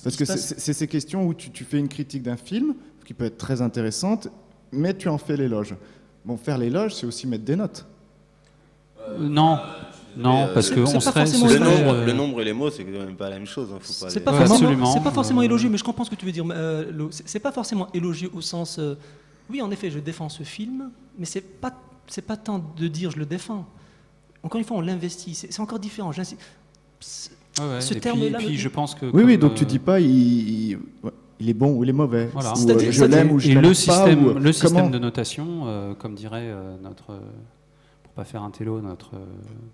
parce que c'est ces questions où tu, tu fais une critique d'un film qui peut être très intéressante, mais tu en fais l'éloge. Bon, faire l'éloge, c'est aussi mettre des notes. Euh, non, non, euh, parce c'est- que c'est on pas serait. ce Le serait, nombre, euh, le nombre et les mots, c'est quand même pas la même chose. hein, faut pas C'est les- pas, Ouais, c'est pas forcément Euh, élogieux, mais je comprends ce que tu veux dire. euh. C'est c'est pas forcément élogieux au sens. euh, oui, en effet, je défends ce film, mais c'est pas c'est pas tant de dire je le défends. Encore une fois, on l'investit. C'est c'est encore différent. C'est- ouais, ce et puis, terme-là puis je pense que. Oui, oui, donc tu euh, dis pas il, il- ouais, il est bon ou il est mauvais, Voilà. ou C'est-à-dire- euh, je l'aime ou je l'aime pas, système, ou, euh, le système comment de notation, euh, comme dirait euh, notre, euh, pas faire un télo, notre euh,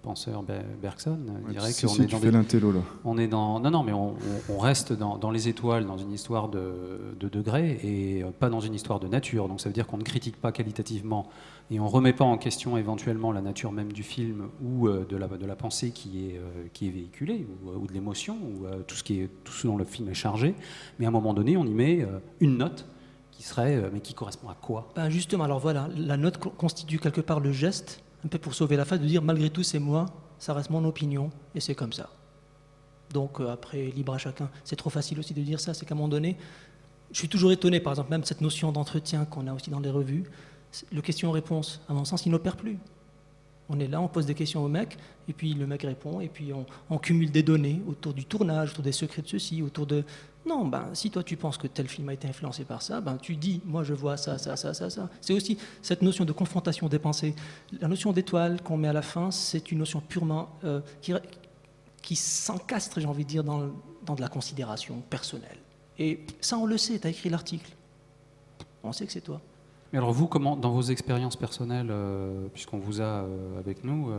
penseur Be- Bergson, euh, Ouais, dirait si, qu'on si, est dans des, là. on est dans, non non, mais on, reste dans, dans les étoiles, dans une histoire de, de degrés et euh, pas dans une histoire de nature. Donc ça veut dire qu'on ne critique pas qualitativement et on remet pas en question éventuellement la nature même du film ou euh, de la de la pensée qui est euh, qui est véhiculée ou, ou de l'émotion ou euh, tout ce qui est tout ce dont le film est chargé. Mais à un moment donné, on y met euh, une note qui serait, mais qui correspond à quoi? Ben justement, alors voilà, la note co- constitue quelque part le geste, un peu pour sauver la face, de dire malgré tout, c'est moi, ça reste mon opinion, et c'est comme ça. Donc euh, après, libre à chacun. C'est trop facile aussi de dire ça, c'est qu'à un moment donné, je suis toujours étonné, par exemple, même cette notion d'entretien qu'on a aussi dans les revues, le question-réponse, à mon sens, il n'opère plus. On est là, on pose des questions au mec, et puis le mec répond, et puis on, on cumule des données autour du tournage, autour des secrets de ceci, autour de... Non, ben, si toi tu penses que tel film a été influencé par ça, ben, tu dis, moi je vois ça, ça, ça, ça, ça. C'est aussi cette notion de confrontation des pensées. La notion d'étoile qu'on met à la fin, c'est une notion purement euh, qui, qui s'encastre, j'ai envie de dire, dans, de la considération personnelle. Et ça, on le sait, tu as écrit l'article. On sait que c'est toi. Mais alors vous, comment, dans vos expériences personnelles, euh, puisqu'on vous a euh, avec nous,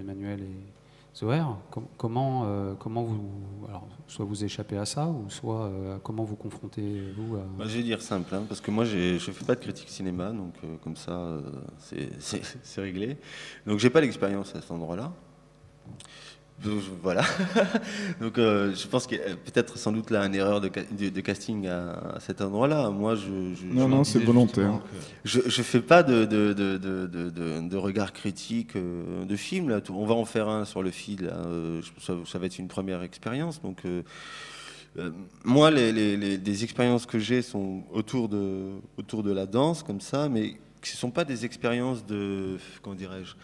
Emmanuel et Zoher, com- comment, euh, comment vous, alors, soit vous échappez à ça, ou soit euh, comment vous confrontez vous à... Bah, je vais dire simple, hein, parce que moi je ne fais pas de critique cinéma, donc euh, comme ça c'est réglé. Donc j'ai pas l'expérience à cet endroit-là. Je- Voilà. donc euh, je pense qu'il y a peut-être sans doute là une erreur de, ca- de- de casting à, à cet endroit-là. Moi je, je- Non, je non, c'est volontaire. que Je ne fais pas de, de, de, regard critique euh, de film. Là. On va en faire un sur le fil. Euh, je- ça, ça va être une première expérience. Donc euh, euh, moi, les, les- les- des expériences que j'ai sont autour de, autour de la danse, comme ça, mais ce ne sont pas des expériences de, comment dirais-je,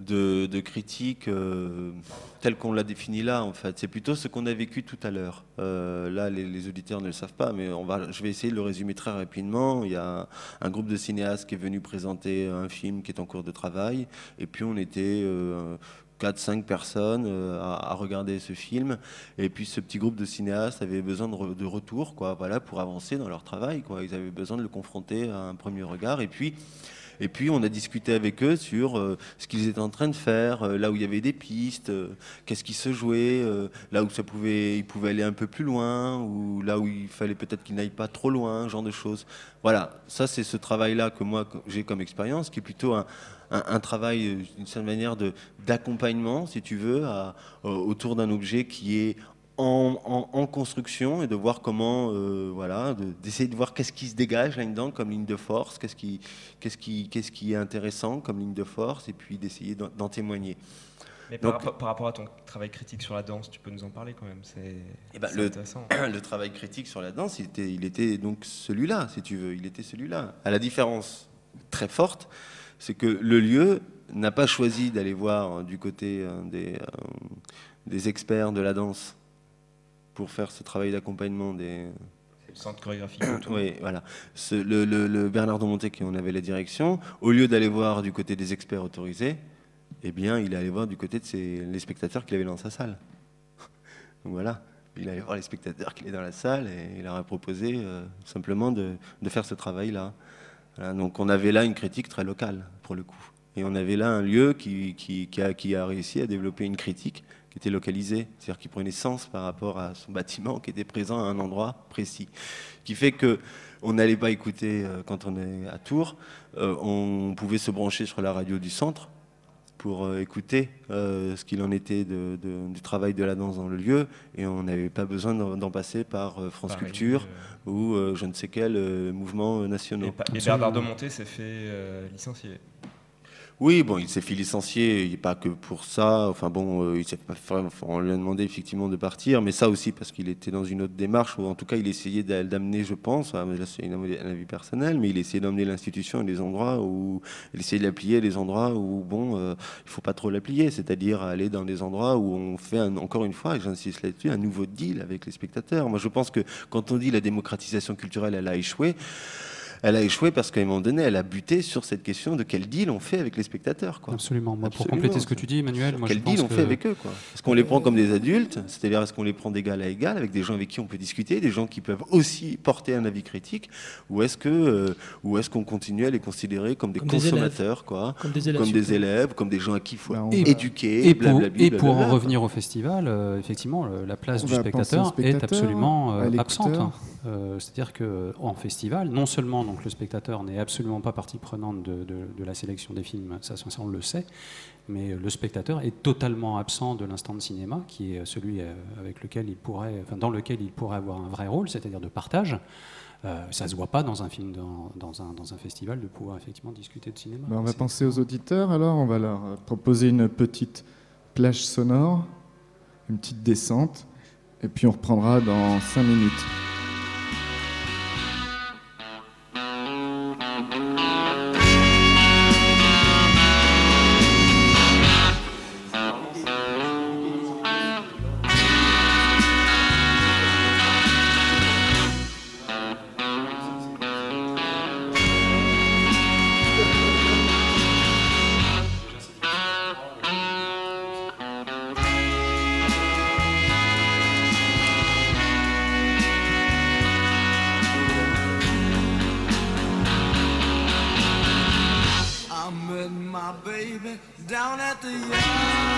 de, de critique euh, telle qu'on l'a définie là, en fait. C'est plutôt ce qu'on a vécu tout à l'heure. Euh, là, les, auditeurs ne le savent pas, mais je vais essayer de le résumer très rapidement. Il y a un groupe de cinéastes qui est venu présenter un film qui est en cours de travail, et puis on était... euh, 4-5 personnes euh, à, regarder ce film. Et puis ce petit groupe de cinéastes avait besoin de retour quoi, voilà, pour avancer dans leur travail. Quoi. Ils avaient besoin de le confronter à un premier regard. Et puis Et puis on a discuté avec eux sur euh, ce qu'ils étaient en train de faire, euh, là où il y avait des pistes, euh, qu'est-ce qui se jouait, là où ça pouvait, ils pouvaient aller un peu plus loin, ou là où il fallait peut-être qu'ils n'aillent pas trop loin, genre de choses. Voilà, ça c'est ce travail-là que moi j'ai comme expérience, qui est plutôt un, travail d'une certaine manière d'accompagnement, si tu veux, autour d'un objet qui est en, en- en construction et de voir comment, euh, voilà, de- d'essayer de voir qu'est-ce qui se dégage là-dedans comme ligne de force, qu'est-ce qui, qu'est-ce qui, qu'est-ce qui est intéressant comme ligne de force, et puis d'essayer d'en témoigner. Mais par, rapport- par rapport à ton travail critique sur la danse, tu peux nous en parler quand même. C'est Eh ben, le- intéressant. le travail critique sur la danse, il était, il était donc celui-là, si tu veux. Il était celui-là. À la différence très forte, c'est que le lieu n'a pas choisi d'aller voir du côté des, euh, des experts de la danse pour faire ce travail d'accompagnement des, Le centre chorégraphique. oui, voilà. Ce- le, le- le Bernard Domonté qui en avait la direction, au lieu d'aller voir du côté des experts autorisés, eh bien, il est allé voir du côté de ses- les spectateurs qu'il avait dans sa salle. Donc voilà, il allait voir les spectateurs qu'il est dans la salle et il leur a proposé euh, simplement de, de faire ce travail-là. Voilà, donc on avait là une critique très locale, pour le coup. Et on avait là un lieu qui, qui, qui a, qui a réussi à développer une critique était localisée, c'est-à-dire qui prenait sens par rapport à son bâtiment qui était présent à un endroit précis. Qui fait que on n'allait pas écouter euh, quand on est à Tours, euh, on pouvait se brancher sur la radio du centre pour euh, écouter euh, ce qu'il en était de- de- du travail de la danse dans le lieu, et on n'avait pas besoin d'en passer par euh, France Pareil, Culture euh, ou euh, je ne sais quel euh, mouvement nationaux. Et, et Bernard de Monté s'est fait euh, licencier. Oui, bon, il s'est fait licencier, il- pas que pour ça. Enfin bon, euh, il s'est pas on lui a demandé effectivement de partir, mais ça aussi parce qu'il était dans une autre démarche, ou en tout cas il essayait d'a- d'amener, je pense, là c'est un avis personnel, mais il essayait d'emmener l'institution à des endroits où il essayait de la à des endroits où bon, euh, il faut pas trop la plier, c'est-à-dire aller dans des endroits où on fait un- encore une fois, et j'insiste là-dessus, un nouveau deal avec les spectateurs. Moi, je pense que quand on dit la démocratisation culturelle, elle a échoué. Elle a échoué parce qu'à un moment donné, elle a buté sur cette question de quel deal on fait avec les spectateurs. Quoi. Absolument. Moi, pour compléter ce que tu dis, Emmanuel, moi, Quel je pense deal on que- fait avec eux quoi Est-ce qu'on les prend comme des adultes C'est-à-dire est-ce qu'on les prend d'égal à égal avec des gens avec qui on peut discuter, des gens qui peuvent aussi porter un avis critique Ou est-ce que euh, ou est-ce qu'on continue à les considérer comme des Comme des élèves. consommateurs quoi Comme des élèves. Comme des élèves, comme des gens à qui il faut Bah, éduquer, Et pour, et pour en revenir au festival, euh, effectivement, la place On du spectateur, est absolument euh, absente. hein. Euh, C'est-à-dire que en festival, non seulement donc le spectateur n'est absolument pas partie prenante de, de- de la sélection des films, ça, ça, on le sait, mais le spectateur est totalement absent de l'instant de cinéma, qui est celui euh, avec lequel il pourrait, enfin, dans lequel il pourrait avoir un vrai rôle, c'est-à-dire de partage. Euh, ça se voit pas dans un film, dans, dans un, dans un festival, de pouvoir effectivement discuter de cinéma. Bah, on va penser aux auditeurs alors, on va leur euh, proposer une petite plage sonore, une petite descente, et puis on reprendra dans 5 minutes. Down at the yard.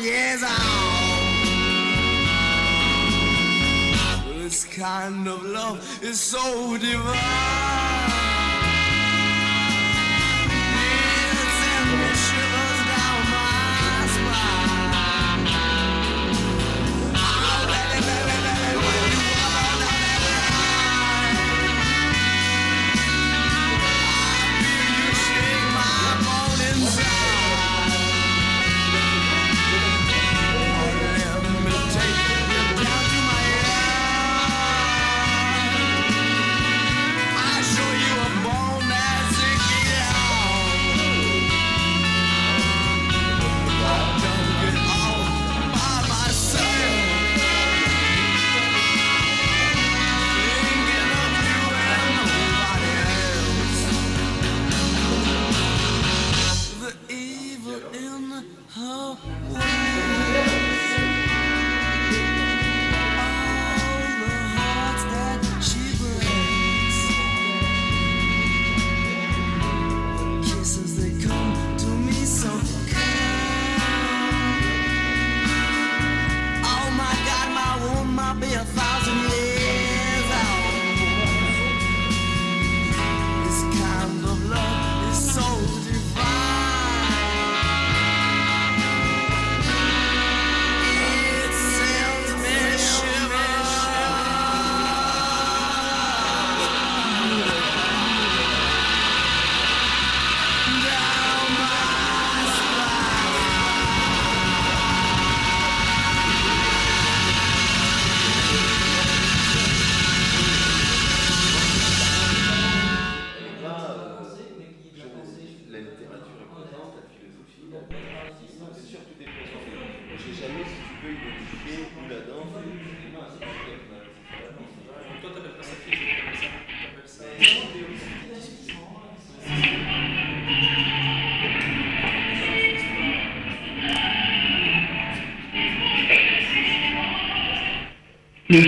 Years old. This kind of love is so divine.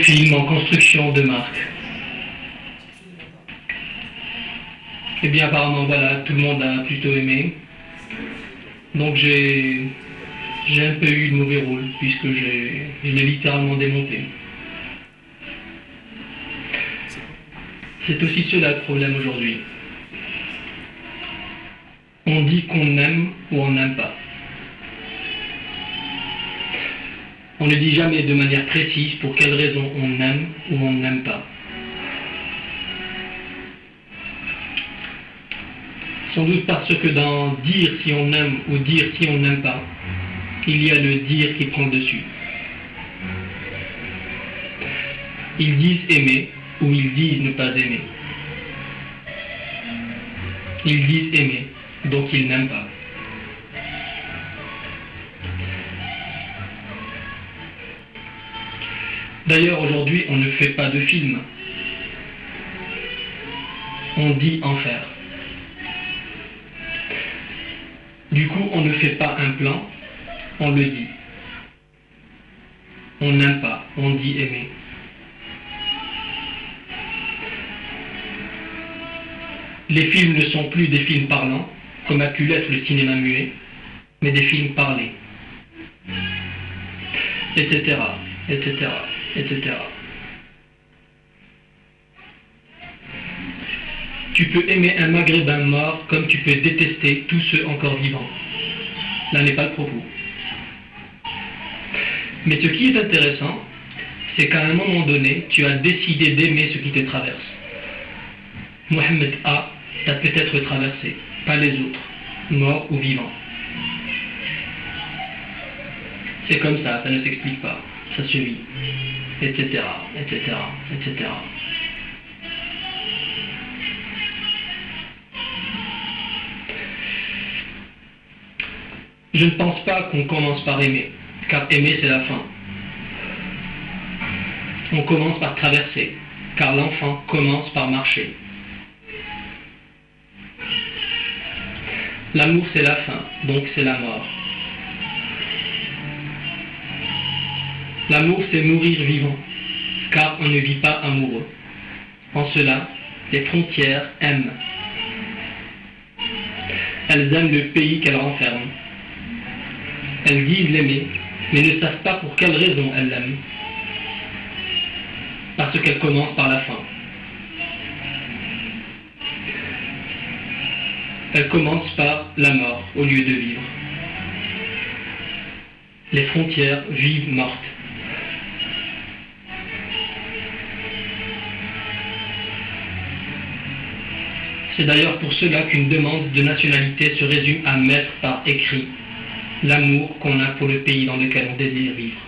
Film en construction de marque. Eh bien apparemment voilà, tout le monde a plutôt aimé. Donc j'ai j'ai un peu eu de mauvais rôle puisque j'ai je l'ai littéralement démonté. C'est aussi cela le problème aujourd'hui. On dit qu'on aime ou on n'aime pas. On ne dit jamais de manière précise pour quelle raison on aime ou on n'aime pas. Sans doute parce que dans dire si on aime ou dire si on n'aime pas, il y a le dire qui prend le dessus. Ils disent aimer ou ils disent ne pas aimer. Ils disent aimer, donc ils n'aiment pas. D'ailleurs, aujourd'hui, on ne fait pas de film. On dit en faire. Du coup, on ne fait pas un plan, on le dit. On n'aime pas, on dit aimer. Les films ne sont plus des films parlants, comme a pu l'être le cinéma muet, mais des films parlés. Etc. etc. etc. Tu peux aimer un maghrébin mort comme tu peux détester tous ceux encore vivants. Là n'est pas le propos. Mais ce qui est intéressant, c'est qu'à un moment donné, tu as décidé d'aimer ce qui te traverse. Mohamed A t'a peut-être traversé, pas les autres, morts ou vivants. C'est comme ça, ça ne s'explique pas, ça se vit, etc., etc., etc. Je ne pense pas qu'on commence par aimer, car aimer c'est la fin. On commence par traverser, car l'enfant commence par marcher. L'amour c'est la fin, donc c'est la mort. L'amour c'est mourir vivant, car on ne vit pas amoureux. En cela, Les frontières aiment. Elles aiment le pays qu'elles renferment. Elles disent l'aimer, mais ne savent pas pour quelle raison elles l'aiment. Parce qu'elle commence par la fin. Elle commence par la mort au lieu de vivre. Les frontières vivent mortes. C'est d'ailleurs pour cela qu'une demande de nationalité se résume à mettre par écrit l'amour qu'on a pour le pays dans lequel on désire vivre.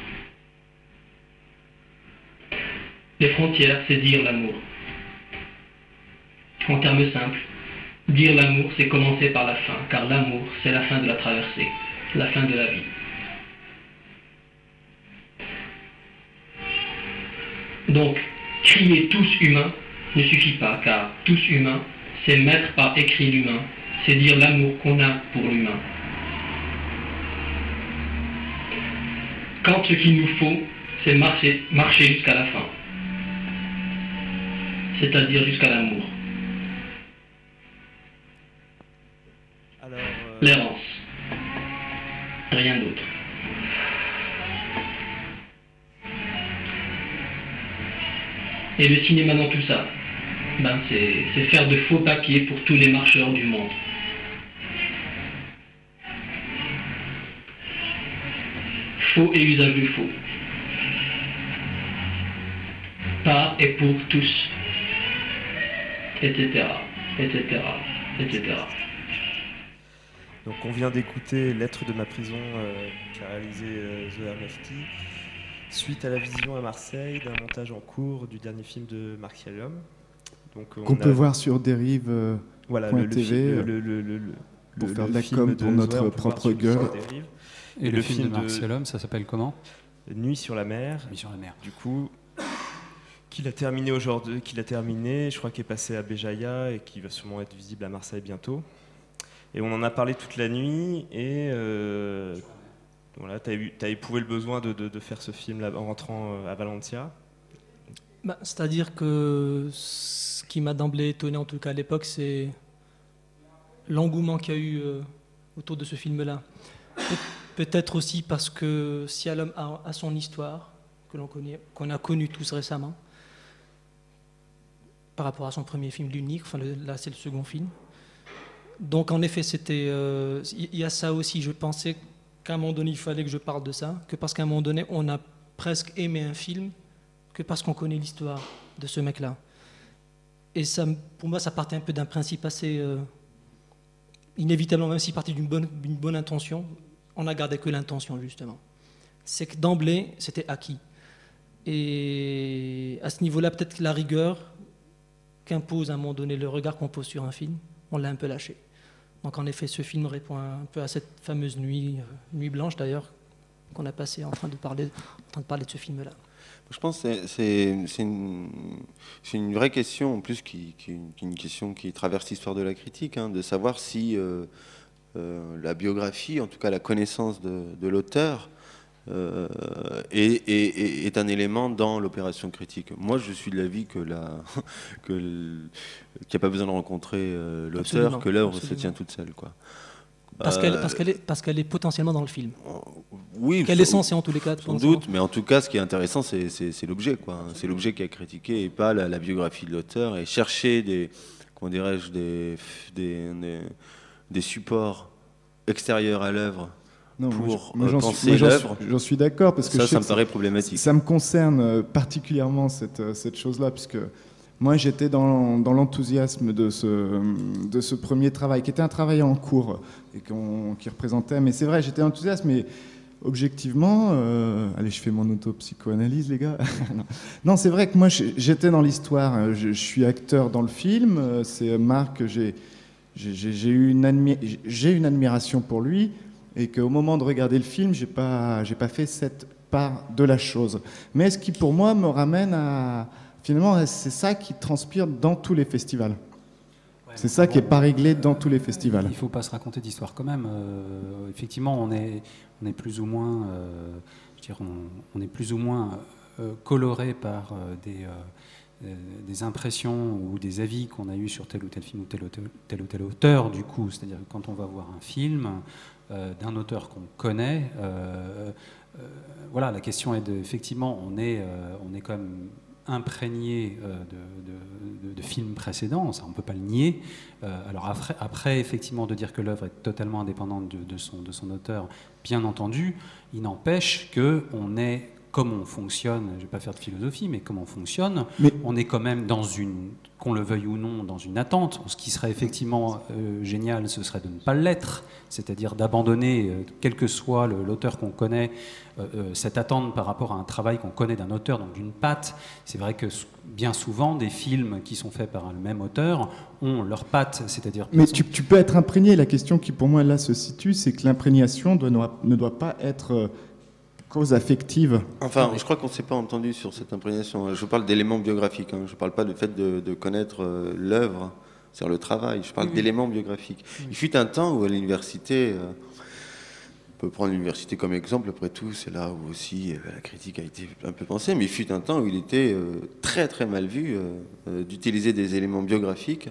Les frontières, c'est dire l'amour. En termes simples, dire l'amour, c'est commencer par la fin, car l'amour, c'est la fin de la traversée, la fin de la vie. Donc, crier tous humains ne suffit pas, car tous humains, c'est mettre par écrit l'humain, c'est dire l'amour qu'on a pour l'humain. Quand ce qu'il nous faut, c'est marcher, marcher jusqu'à la fin, c'est-à-dire jusqu'à l'amour. Euh, L'errance. Rien d'autre. Et le cinéma dans tout ça, c'est faire de faux papiers pour tous les marcheurs du monde. Faux et usageux faux. Par et pour tous. Etc. Etc. Etc. Donc on vient d'écouter Lettre de ma prison euh, qu'a réalisé euh, The Mefti suite à la vision à Marseille d'un montage en cours du dernier film de Marc Yalom. Qu'on a- peut voir sur dérive. voilà, point le, TV, euh, le- le- le- le- pour le- faire de la com pour notre propre gueule. Et le film de Martial Homme, ça s'appelle comment? Nuit sur la mer. Nuit sur la mer. Du coup, qu'il a terminé aujourd'hui, qu'il a terminé, je crois qu'il est passé à Béjaïa et qui va sûrement être visible à Marseille bientôt. Et on en a parlé toute la nuit et euh, voilà, tu as, éprouvé le besoin de, de- de faire ce film là, en rentrant euh, à Valentia. Bah, C'est-à-dire que ce qui m'a d'emblée étonné, en tout cas à l'époque, c'est l'engouement qu'il y a eu euh, autour de ce film-là. Pe- Peut-être aussi parce que Sialom a, a son histoire, que l'on connaît, qu'on a connue tous récemment, par rapport à son premier film, L'Unique. Enfin, là, c'est le second film. Donc, en effet, c'était. euh, Il y a ça aussi. Je pensais qu'à un moment donné, il fallait que je parle de ça, que parce qu'à un moment donné, on a presque aimé un film que parce qu'on connaît l'histoire de ce mec-là. Et ça, pour moi, ça partait un peu d'un principe assez euh, inévitablement, même s'il partait d'une bonne, d'une bonne intention, on n'a gardé que l'intention, justement. C'est que d'emblée, c'était acquis. Et à ce niveau-là, peut-être que la rigueur qu'impose à un moment donné le regard qu'on pose sur un film, on l'a un peu lâché. Donc en effet, ce film répond un peu à cette fameuse nuit, euh, nuit blanche d'ailleurs, qu'on a passée en train de parler, en train de parler de ce film-là. Je pense que c'est- une, vraie question, en plus, qui, qui est une- question qui traverse l'histoire de la critique, hein, de savoir si euh, euh, la biographie, en tout cas la connaissance de, de l'auteur, euh, est, est- est- est un élément dans l'opération critique. Moi, je suis de l'avis que la- qu'il n'y a pas besoin de rencontrer l'auteur, que l'œuvre se tient toute seule. Quoi. Parce qu'elle Euh, parce qu'elle est, parce qu'elle est potentiellement dans le film. oui, Quelle essence est en tous les cas Sans doute, mais en tout cas, ce qui est intéressant, c'est l'objet, quoi. C'est l'objet qui est critiqué et pas la, la biographie de l'auteur. Et chercher des, comment dirais-je, des, des, des, des supports extérieurs à l'œuvre pour moi, euh, j'en suis- penser j'en l'œuvre. suis- J'en suis d'accord parce que ça, ça que me paraît problématique. Ça me concerne euh, particulièrement cette, euh, cette chose-là, puisque moi j'étais dans, dans l'enthousiasme de ce, de ce premier travail, qui était un travail en cours et qui représentait. Mais c'est vrai, j'étais enthousiaste, mais objectivement, euh, allez, je fais mon autopsychoanalyse, les gars. non, c'est vrai que moi j'étais dans l'histoire. euh, Je, suis acteur dans le film. euh, C'est Marc j'ai une, admi- une admiration pour lui et qu'au moment de regarder le film, j'ai pas, pas fait cette part de la chose. Mais ce qui pour moi me ramène à finalement, c'est ça qui transpire dans tous les festivals. C'est ça qui est pas réglé dans tous les festivals. Il ne faut pas se raconter d'histoire quand même. Euh, effectivement, on est, on est plus ou moins, euh, je on, on est plus ou moins euh, coloré par des, des impressions ou des avis qu'on a eus sur tel ou tel film ou tel ou tel, tel ou tel auteur, du coup. C'est-à-dire que quand on va voir un film d'un auteur qu'on connaît, voilà, la question est de, effectivement, on est, on est quand même imprégné euh, de, films précédents, ça on ne peut pas le nier. Euh, alors après, effectivement, de dire que l'œuvre est totalement indépendante de, son, de son auteur, bien entendu, il n'empêche que on est, comme on fonctionne, je ne vais pas faire de philosophie, mais comme on fonctionne, Mais- on est quand même dans une, qu'on le veuille ou non, dans une attente. Ce qui serait effectivement euh, génial, ce serait de ne pas l'être, c'est-à-dire d'abandonner, euh, quel que soit l'auteur qu'on connaît, euh, cette attente par rapport à un travail qu'on connaît d'un auteur, donc d'une patte. C'est vrai que bien souvent, des films qui sont faits par le même auteur ont leur patte, c'est-à-dire. Mais tu, tu peux être imprégné. La question qui, pour moi, là se situe, c'est que l'imprégnation ne doit pas être euh, cause affective. Enfin, je crois qu'on ne s'est pas entendu sur cette imprégnation. Je parle d'éléments biographiques. hein. Je ne parle pas du fait de, de connaître euh, l'œuvre, c'est-à-dire le travail. Je parle Oui. d'éléments biographiques. Il fut un temps où à l'université, euh, on peut prendre l'université comme exemple, après tout, c'est là où aussi euh, la critique a été un peu pensée, mais il fut un temps où il était euh, très très mal vu d'utiliser des éléments biographiques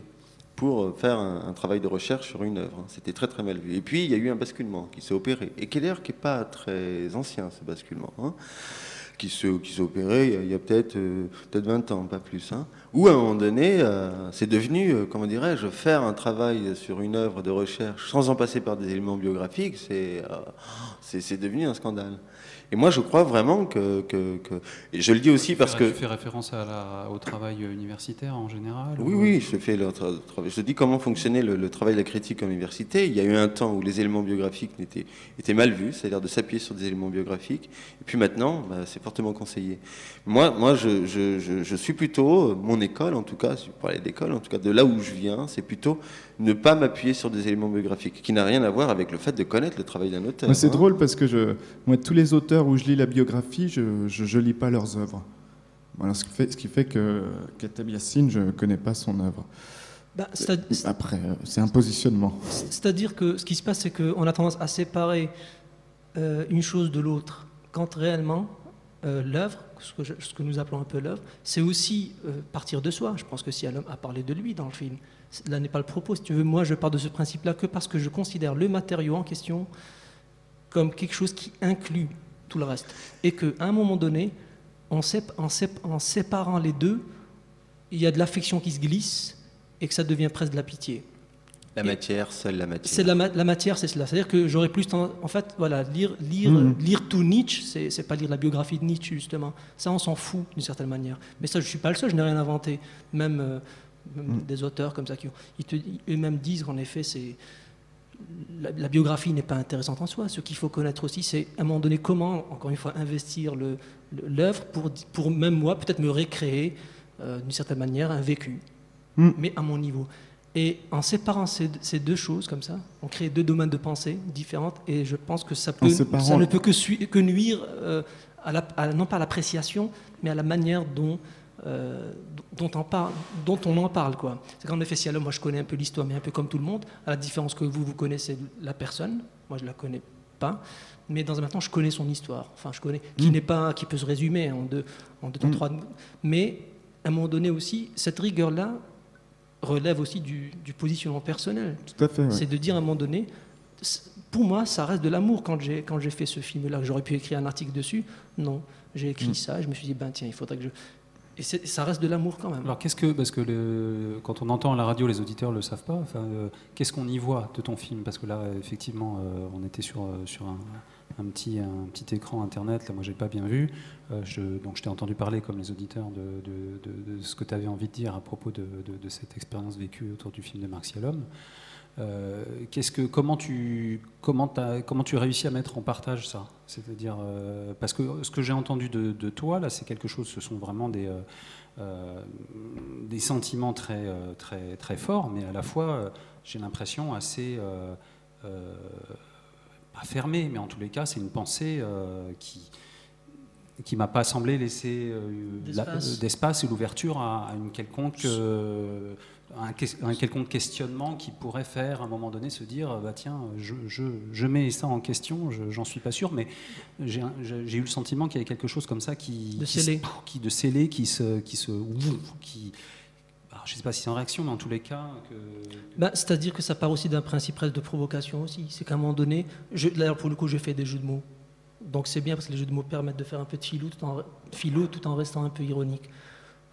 pour euh, faire un, travail de recherche sur une œuvre. C'était très très mal vu. Et puis il y a eu un basculement qui s'est opéré, et qui d'ailleurs qui n'est pas très ancien ce basculement, hein, qui s'est opéré il y a, peut-être euh, peut-être 20 ans, pas plus. Hein, où à un moment donné, euh, c'est devenu, comment dirais-je, faire un travail sur une œuvre de recherche sans en passer par des éléments biographiques, c'est c'est devenu un scandale. Et moi, je crois vraiment que, que, que- et je le dis aussi parce que Tu fais référence à la- au travail universitaire en général oui, ou- oui, je fais le tra- travail. Je dis comment fonctionnait le, le travail de la critique en université. Il y a eu un temps où les éléments biographiques n'étaient, étaient mal vus, c'est-à-dire de s'appuyer sur des éléments biographiques. Et puis maintenant, bah, c'est fortement conseillé. Moi, moi je, je- je- je suis plutôt, mon école en tout cas, si vous parlez d'école, en tout cas de là où je viens, c'est plutôt ne pas m'appuyer sur des éléments biographiques, qui n'a rien à voir avec le fait de connaître le travail d'un auteur. C'est hein. drôle parce que je, moi, tous les auteurs où je lis la biographie, je ne lis pas leurs œuvres. Voilà, ce, qui fait, ce qui fait que Katab Yassine, je ne connais pas son œuvre. Bah, c'est- Après, euh, c'est un positionnement. C'est-à-dire que ce qui se passe, c'est qu'on a tendance à séparer euh, une chose de l'autre, quand réellement euh, l'œuvre, ce que, je- ce que nous appelons un peu l'œuvre, c'est aussi euh, partir de soi. Je pense que si l'homme a parlé de lui dans le film, là n'est pas le propos. Si tu veux, moi je pars de ce principe-là que parce que je considère le matériau en question comme quelque chose qui inclut tout le reste. Et qu'à un moment donné, en, sép- en sép- en séparant les deux, il y a de l'affection qui se glisse et que ça devient presque de la pitié. La matière, seule la matière. C'est la, ma- la matière, c'est cela. C'est-à-dire que j'aurais plus tendance, en fait, voilà, lire, lire, Mm. Mhm. lire tout Nietzsche, c'est, c'est pas lire la biographie de Nietzsche justement. Ça, on s'en fout d'une certaine manière. Mais ça, je suis pas le seul, je n'ai rien inventé. Même, euh, même Mm. des auteurs comme ça qui, ont- ils te, eux-mêmes disent qu'en effet, c'est la, la biographie n'est pas intéressante en soi. Ce qu'il faut connaître aussi, c'est à un moment donné comment, encore une fois, investir le- le- l'œuvre pour, pour même moi peut-être me récréer euh, d'une certaine manière un vécu, Mm. mais à mon niveau. Et en séparant ces, ces deux choses comme ça, on crée deux domaines de pensée différentes et je pense que ça, peut, séparant- ça ne peut que, nuire, euh, à la- à- non pas à l'appréciation, mais à la manière dont, euh, dont, on parle, dont on en parle. quoi. C'est qu'en effet, si alors moi je connais un peu l'histoire, mais un peu comme tout le monde, à la différence que vous, vous connaissez la personne, moi je la connais pas, mais dans un maintenant je connais son histoire, enfin je connais, qui Mm. n'est pas, qui peut se résumer en deux, en deux temps, Mm. trois, mais à un moment donné aussi, cette rigueur-là relève aussi du, du positionnement personnel. Tout à fait, ouais. C'est de dire à un moment donné, pour moi, ça reste de l'amour quand j'ai quand j'ai fait ce film-là. J'aurais pu écrire un article dessus. Non, j'ai écrit Mm. ça. Je me suis dit, ben tiens, il faudrait que je. Et ça reste de l'amour quand même. Alors qu'est-ce que, parce que quand on entend à la radio, les auditeurs ne le savent pas, enfin, euh, qu'est-ce qu'on y voit de ton film? Parce que là, effectivement, euh, on était sur, euh, sur un, petit, un petit écran internet, là moi j'ai pas bien vu, donc je t'ai entendu parler comme les auditeurs de, de- ce que tu avais envie de dire à propos de, cette expérience vécue autour du film de Marc Cialom. Euh, qu'est-ce que, comment, tu, comment, tu réussis à mettre en partage ça? C'est-à-dire, euh, parce que ce que j'ai entendu de, de toi, là, c'est quelque chose, ce sont vraiment des, euh, des sentiments très, très, très forts, mais à la fois, j'ai l'impression assez, pas fermée, mais en tous les cas, c'est une pensée qui, qui m'a pas semblé laisser la- D'espace. et l'ouverture à, à une quelconque, un, quelconque questionnement qui pourrait faire à un moment donné se dire bah tiens je, je, je mets ça en question je- j'en suis pas sûr mais j'ai eu le sentiment qu'il y avait quelque chose comme ça qui De scellé. qui de scellé qui se qui se qui alors, je sais pas si c'est en réaction mais en tous les cas que Bah, C'est-à-dire que ça part aussi d'un principe de provocation aussi. C'est qu'à un moment donné, là pour le coup, je fais des jeux de mots. Donc c'est bien parce que les jeux de mots permettent de faire un peu de philo tout en, philo, tout en restant un peu ironique.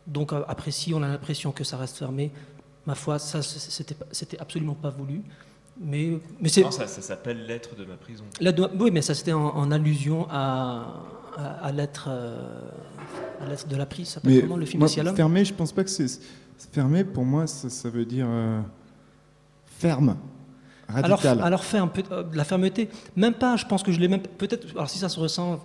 Donc euh, après, si on a l'impression que ça reste fermé, ma foi, ça c'était absolument pas voulu. Mais, mais c'est Non, ça, ça s'appelle Lettre de ma prison. La oui, mais ça c'était en, en allusion à, à, à l'être euh, à de la prise. Ça s'appelle comment le film moi, fermé, je pense pas que c'est fermé. Pour moi, ça, ça veut dire euh, ferme, Alors, radical. peu euh, de la fermeté, même pas, je pense que je l'ai même peut-être. Alors si ça se ressent,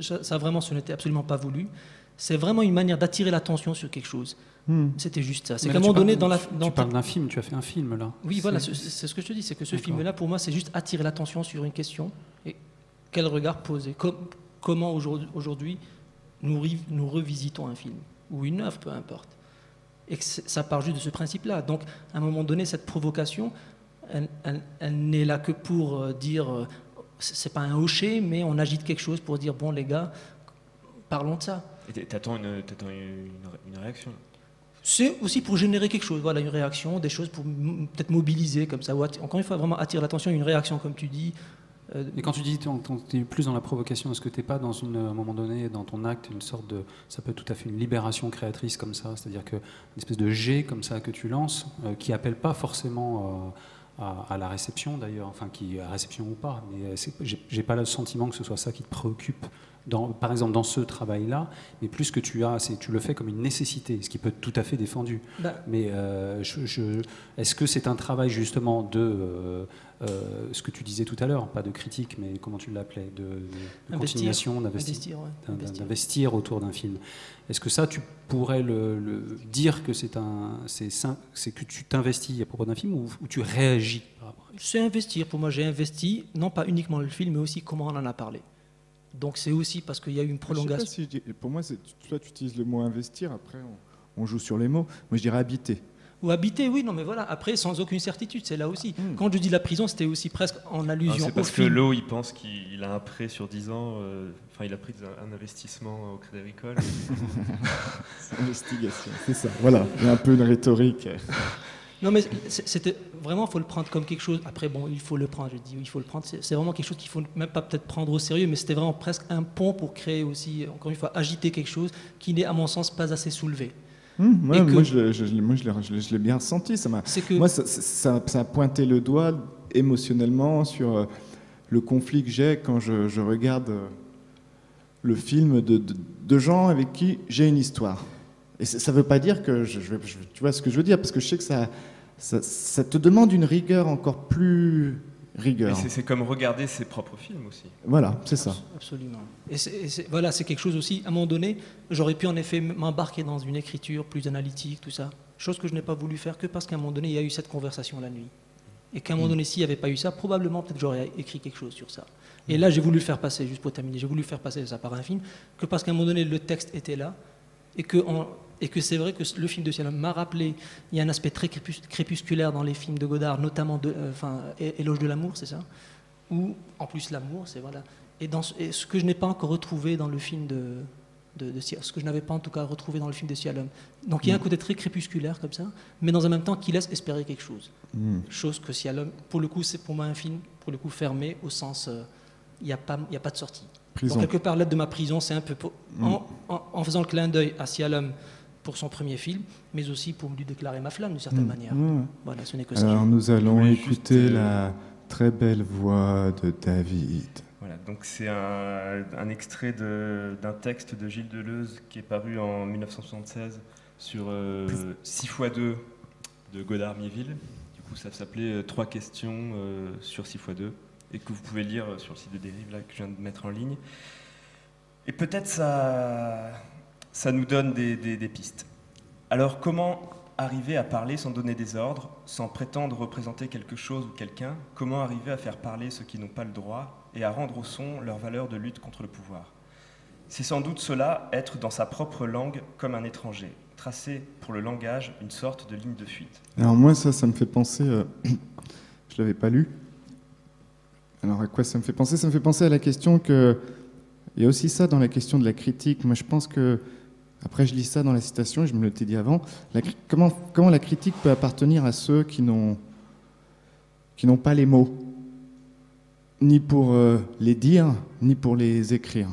ça, ça vraiment, ce n'était absolument pas voulu. C'est vraiment une manière d'attirer l'attention sur quelque chose. Hmm. C'était juste ça. C'est qu'à un moment donné, parles- dans la, tu- dans tu parles d'un film tu as fait un film là oui, voilà, C'est- ce que je te dis, c'est que ce film-là, pour moi, c'est juste attirer l'attention sur une question et quel regard poser. Com- comment aujourd'hui- nous, revisitons un film ou une œuvre, peu importe. Et que ça part juste de ce principe-là. Donc, à un moment donné, cette provocation, elle, elle- elle n'est là que pour euh, dire, euh, c'est c'est pas un hocher, mais on agite quelque chose pour dire, bon, les gars, parlons de ça. T'attends une, t'attends une, une réaction. C'est aussi pour générer quelque chose, voilà, une réaction, des choses pour m- peut-être mobiliser comme ça. ou encore une fois, vraiment attirer l'attention, une réaction, comme tu dis. euh, Et quand tu dis tu es plus dans la provocation, est-ce que tu n'es pas dans une, à un moment donné, dans ton acte, une sorte de. Ça peut être tout à fait une libération créatrice comme ça, c'est-à-dire que une espèce de jet comme ça que tu lances, euh, qui appelle pas forcément euh, à, à la réception d'ailleurs, enfin qui à réception ou pas, mais euh, j'ai pas le sentiment que ce soit ça qui te préoccupe. Dans, par exemple, dans ce travail-là, mais plus que tu as, c'est tu le fais comme une nécessité, ce qui peut être tout à fait défendu. Bah. Mais euh, je- je- est-ce que c'est un travail justement de euh, euh, ce que tu disais tout à l'heure, pas de critique, mais comment tu l'appelais, de, de- de Investir. continuation, ouais, d'investir autour d'un film. Est-ce que ça, tu pourrais le, le dire que c'est un, c'est que tu t'investis à propos d'un film ou, ou tu réagis C'est investir. Pour moi, j'ai investi, non pas uniquement le film, mais aussi comment on en a parlé. Donc c'est aussi parce qu'il y a eu une Je sais pas prolongation. si je dis- pour moi, toi, tu utilises le mot investir. Après, on, on joue sur les mots. Moi, je dirais habiter. Ou habiter, oui, non, mais voilà. Après, sans aucune certitude, c'est là aussi. Quand je dis la prison, c'était aussi presque en Ah, allusion c'est au parce que l'eau, il pense qu'il a un prêt sur 10 ans. euh, Enfin, il a pris un, un investissement au Crédit Agricole. C'est investigation. C'est ça. Voilà. Il y a un peu une rhétorique. Non, mais c'était vraiment, faut le prendre comme quelque chose. Après, bon, il faut le prendre. Je dis, il faut le prendre. C'est vraiment quelque chose qu'il faut même pas peut-être prendre au sérieux, mais c'était vraiment presque un pont pour créer aussi, encore une fois, agiter quelque chose qui n'est, à mon sens, pas assez soulevé. Ouais, que- Moi, je, l'ai- je je bien ressenti. Ça m'a. Moi, ça, ça- ça a pointé le doigt émotionnellement sur euh, le conflit que j'ai quand je, je regarde euh, le film de, de- de gens avec qui j'ai une histoire. Et ça ne veut pas dire que je, je- tu vois ce que je veux dire, parce que je sais que ça, ça, ça te demande une rigueur encore plus rigueur. c'est- comme regarder ses propres films aussi. Voilà, c'est ça. Absolument. Et, c'est- et voilà, c'est quelque chose aussi, à un moment donné, j'aurais pu en effet m'embarquer dans une écriture plus analytique, tout ça. Chose que je n'ai pas voulu faire que parce qu'à un moment donné, il y a eu cette conversation la nuit. Et qu'à un moment donné, s'il n'y avait pas eu ça, probablement, peut-être j'aurais écrit quelque chose sur ça. Et là, j'ai voulu le faire passer, juste pour terminer, j'ai voulu faire passer ça par un film, que parce qu'à un moment donné, le texte était là, et que, en- et que c'est vrai que le film de Ciel m'a rappelé, il y a un aspect très crépus- crépusculaire dans les films de Godard, notamment de, euh, enfin, Éloge de l'amour, c'est ça? Ou, en plus, l'amour, c'est voilà. Et, dans ce, et ce que je n'ai pas encore retrouvé dans le film de, de, ce que je n'avais pas en tout cas retrouvé dans le film de Sialom. Donc il y a un côté très crépusculaire comme ça, mais dans un même temps qui laisse espérer quelque chose. Mm. Chose que Sialom, pour le coup, c'est pour moi un film, pour le coup fermé au sens, euh, il n'y a pas, y a pas de sortie. Prison. Donc quelque part, l'aide de ma prison, c'est un peu pour- Mm. en, en- en faisant le clin d'œil à Sialom pour son premier film, mais aussi pour lui déclarer ma flamme d'une certaine Mm. manière. Ouais. Voilà, ce n'est que ça. Alors, nous allons écouter euh, la très belle voix de David. Voilà, donc c'est un, un extrait de- d'un texte de Gilles Deleuze qui est paru en 1976 sur 6 x 2 de Godard-Mieville. Du coup, ça s'appelait euh, Trois questions euh, sur 6 x 2 et que vous pouvez lire euh, sur le site de Dérive là, que je viens de mettre en ligne. Et peut-être ça, ça nous donne des, pistes. Alors, comment arriver à parler sans donner des ordres, sans prétendre représenter quelque chose ou quelqu'un? Comment arriver à faire parler ceux qui n'ont pas le droit et à rendre au son leur valeur de lutte contre le pouvoir? C'est sans doute cela, être dans sa propre langue comme un étranger, tracer pour le langage une sorte de ligne de fuite. Alors moi, ça, ça me fait penser... euh, je l'avais pas lu. Alors à quoi ça me fait penser? Ça me fait penser à la question que... Il y a aussi ça dans la question de la critique. Moi, je pense que... Après, je lis ça dans la citation, je me l'étais dit avant. Comment, la critique peut appartenir à ceux qui n'ont qui n'ont pas les mots, ni pour euh, les dire, ni pour les écrire.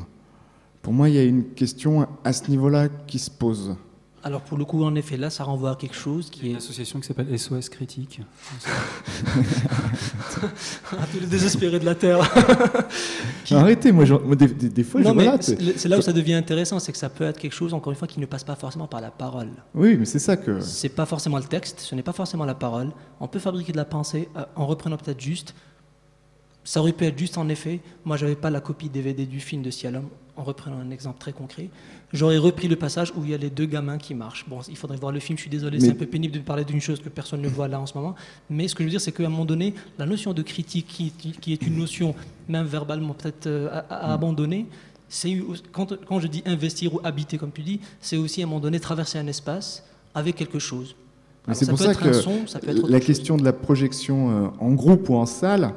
Pour moi, il y a une question à ce niveau-là qui se pose. Alors pour le coup, en effet, là, ça renvoie à quelque chose qui Une est association qui s'appelle SOS Critique. à tous les désespérés de la Terre. Qui- Arrêtez, moi, des, des- des fois, Non, je mais voilà, c'est c'est- c'est là où ça devient intéressant, c'est que ça peut être quelque chose, encore une fois, qui ne passe pas forcément par la parole. Oui, mais c'est ça que. C'est pas forcément le texte, ce n'est pas forcément la parole. On peut fabriquer de la pensée euh, en reprenant peut-être juste. Ça aurait pu être juste en effet. Moi, j'avais pas la copie DVD du film de Cialom. En reprenant un exemple très concret, j'aurais repris le passage où il y a les deux gamins qui marchent. Bon, il faudrait voir le film. Je suis désolé, Mais- c'est un peu pénible de parler d'une chose que personne ne voit là en ce moment. Mais ce que je veux dire, c'est qu'à un moment donné, la notion de critique, qui, qui est une notion même verbalement peut-être euh, à, à- à abandonner, c'est quand, quand je dis investir ou habiter, comme tu dis, c'est aussi à un moment donné traverser un espace avec quelque chose. C'est ça pour ça être que son, ça peut être la chose. question de la projection euh, en groupe ou en salle,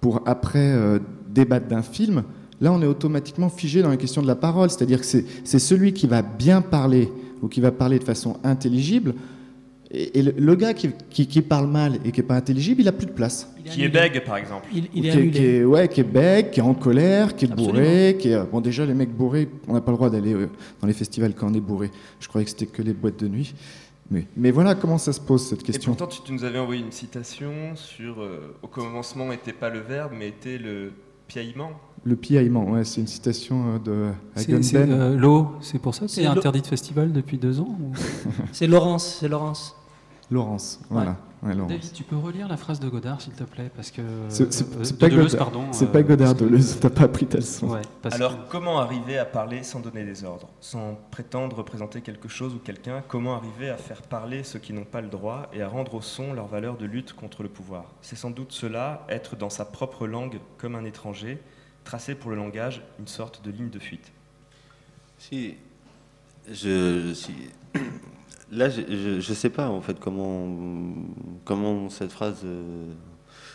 pour après euh, débattre d'un film, là on est automatiquement figé dans la question de la parole. C'est-à-dire que c'est c'est celui qui va bien parler ou qui va parler de façon intelligible. Et, et le, le gars qui, qui- qui parle mal et qui n'est pas intelligible, il a plus de place. Qui est bègue, par exemple. Il, qui, est- qui est, ouais, qui est bec, qui est en colère, qui est bourré, qui est... euh, Bon, déjà, les mecs bourrés, on n'a pas le droit d'aller euh, dans les festivals quand on est bourré. Je croyais que c'était que les boîtes de nuit. Mais, mais voilà comment ça se pose, cette Et question. pourtant, tu, tu nous avais envoyé une citation sur euh, au commencement n'était pas le verbe, mais était le piaillement. Le piaillement, ouais, c'est une citation euh, de C'est- Hagen c'est, Ben. euh, L'eau, c'est pour ça que C'est interdit de festival depuis deux ans ou- C'est Laurence, c'est Laurence. Laurence, voilà. Ouais, Laurence. David, tu peux relire la phrase de Godard, s'il te plaît Parce que. C'est euh, pas, Deleuze, Godard, pardon. euh, pas Godard parce que- Deleuze, t'as pas appris ta leçon. Ouais, Alors, que- comment arriver à parler sans donner des ordres, sans prétendre représenter quelque chose ou quelqu'un Comment arriver à faire parler ceux qui n'ont pas le droit et à rendre au son leur valeur de lutte contre le pouvoir? C'est sans doute cela, être dans sa propre langue comme un étranger, tracer pour le langage une sorte de ligne de fuite. Si, je, si, là, je ne sais pas en fait comment, comment cette phrase euh,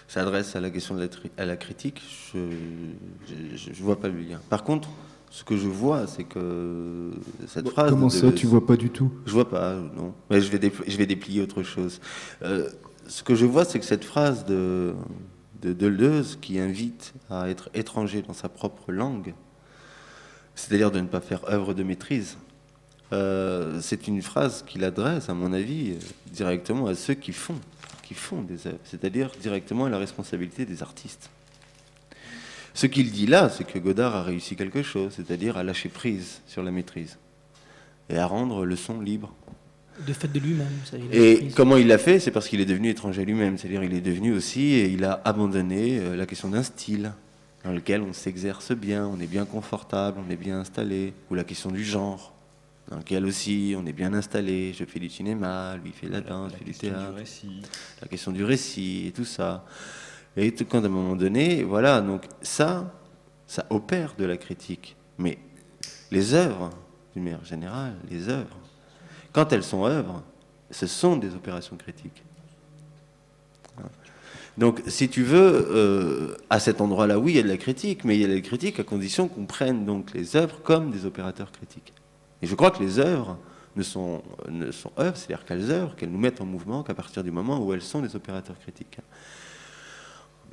s'adresse à la question de la, tri- à la critique. Je ne vois pas le lien. Par contre, ce que je vois, c'est que cette phrase. Comment ça, Deleuze- tu vois pas du tout? Je vois pas, non. Mais je vais, dépl- je vais déplier autre chose. Euh, ce que je vois, c'est que cette phrase de, de Deleuze qui invite à être étranger dans sa propre langue, c'est-à-dire de ne pas faire œuvre de maîtrise, euh, c'est une phrase qu'il adresse, à mon avis, euh, directement à ceux qui font, qui font des œuvres, c'est-à-dire directement à la responsabilité des artistes. Ce qu'il dit là, c'est que Godard a réussi quelque chose, c'est-à-dire à lâcher prise sur la maîtrise et à rendre le son libre. De fait de lui-même. Et comment il l'a fait C'est parce qu'il est devenu étranger à lui-même. C'est-à-dire il est devenu aussi, et il a abandonné euh, la question d'un style dans lequel on s'exerce bien, on est bien confortable, on est bien installé, ou la question du genre, dans lequel aussi on est bien installé. Je fais du cinéma, lui fait la danse, je fais du théâtre. La question du récit et tout ça. Et tout- quand à un moment donné, voilà, donc ça, ça opère de la critique. Mais les œuvres, d'une manière générale, les œuvres, quand elles sont œuvres, ce sont des opérations critiques. Hein. Donc, si tu veux, euh, à cet endroit-là, oui, il y a de la critique, mais il y a de la critique à condition qu'on prenne donc les œuvres comme des opérateurs critiques. Et je crois que les œuvres ne sont, ne sont œuvres, c'est-à-dire qu'elles œuvrent, qu'elles nous mettent en mouvement qu'à partir du moment où elles sont des opérateurs critiques.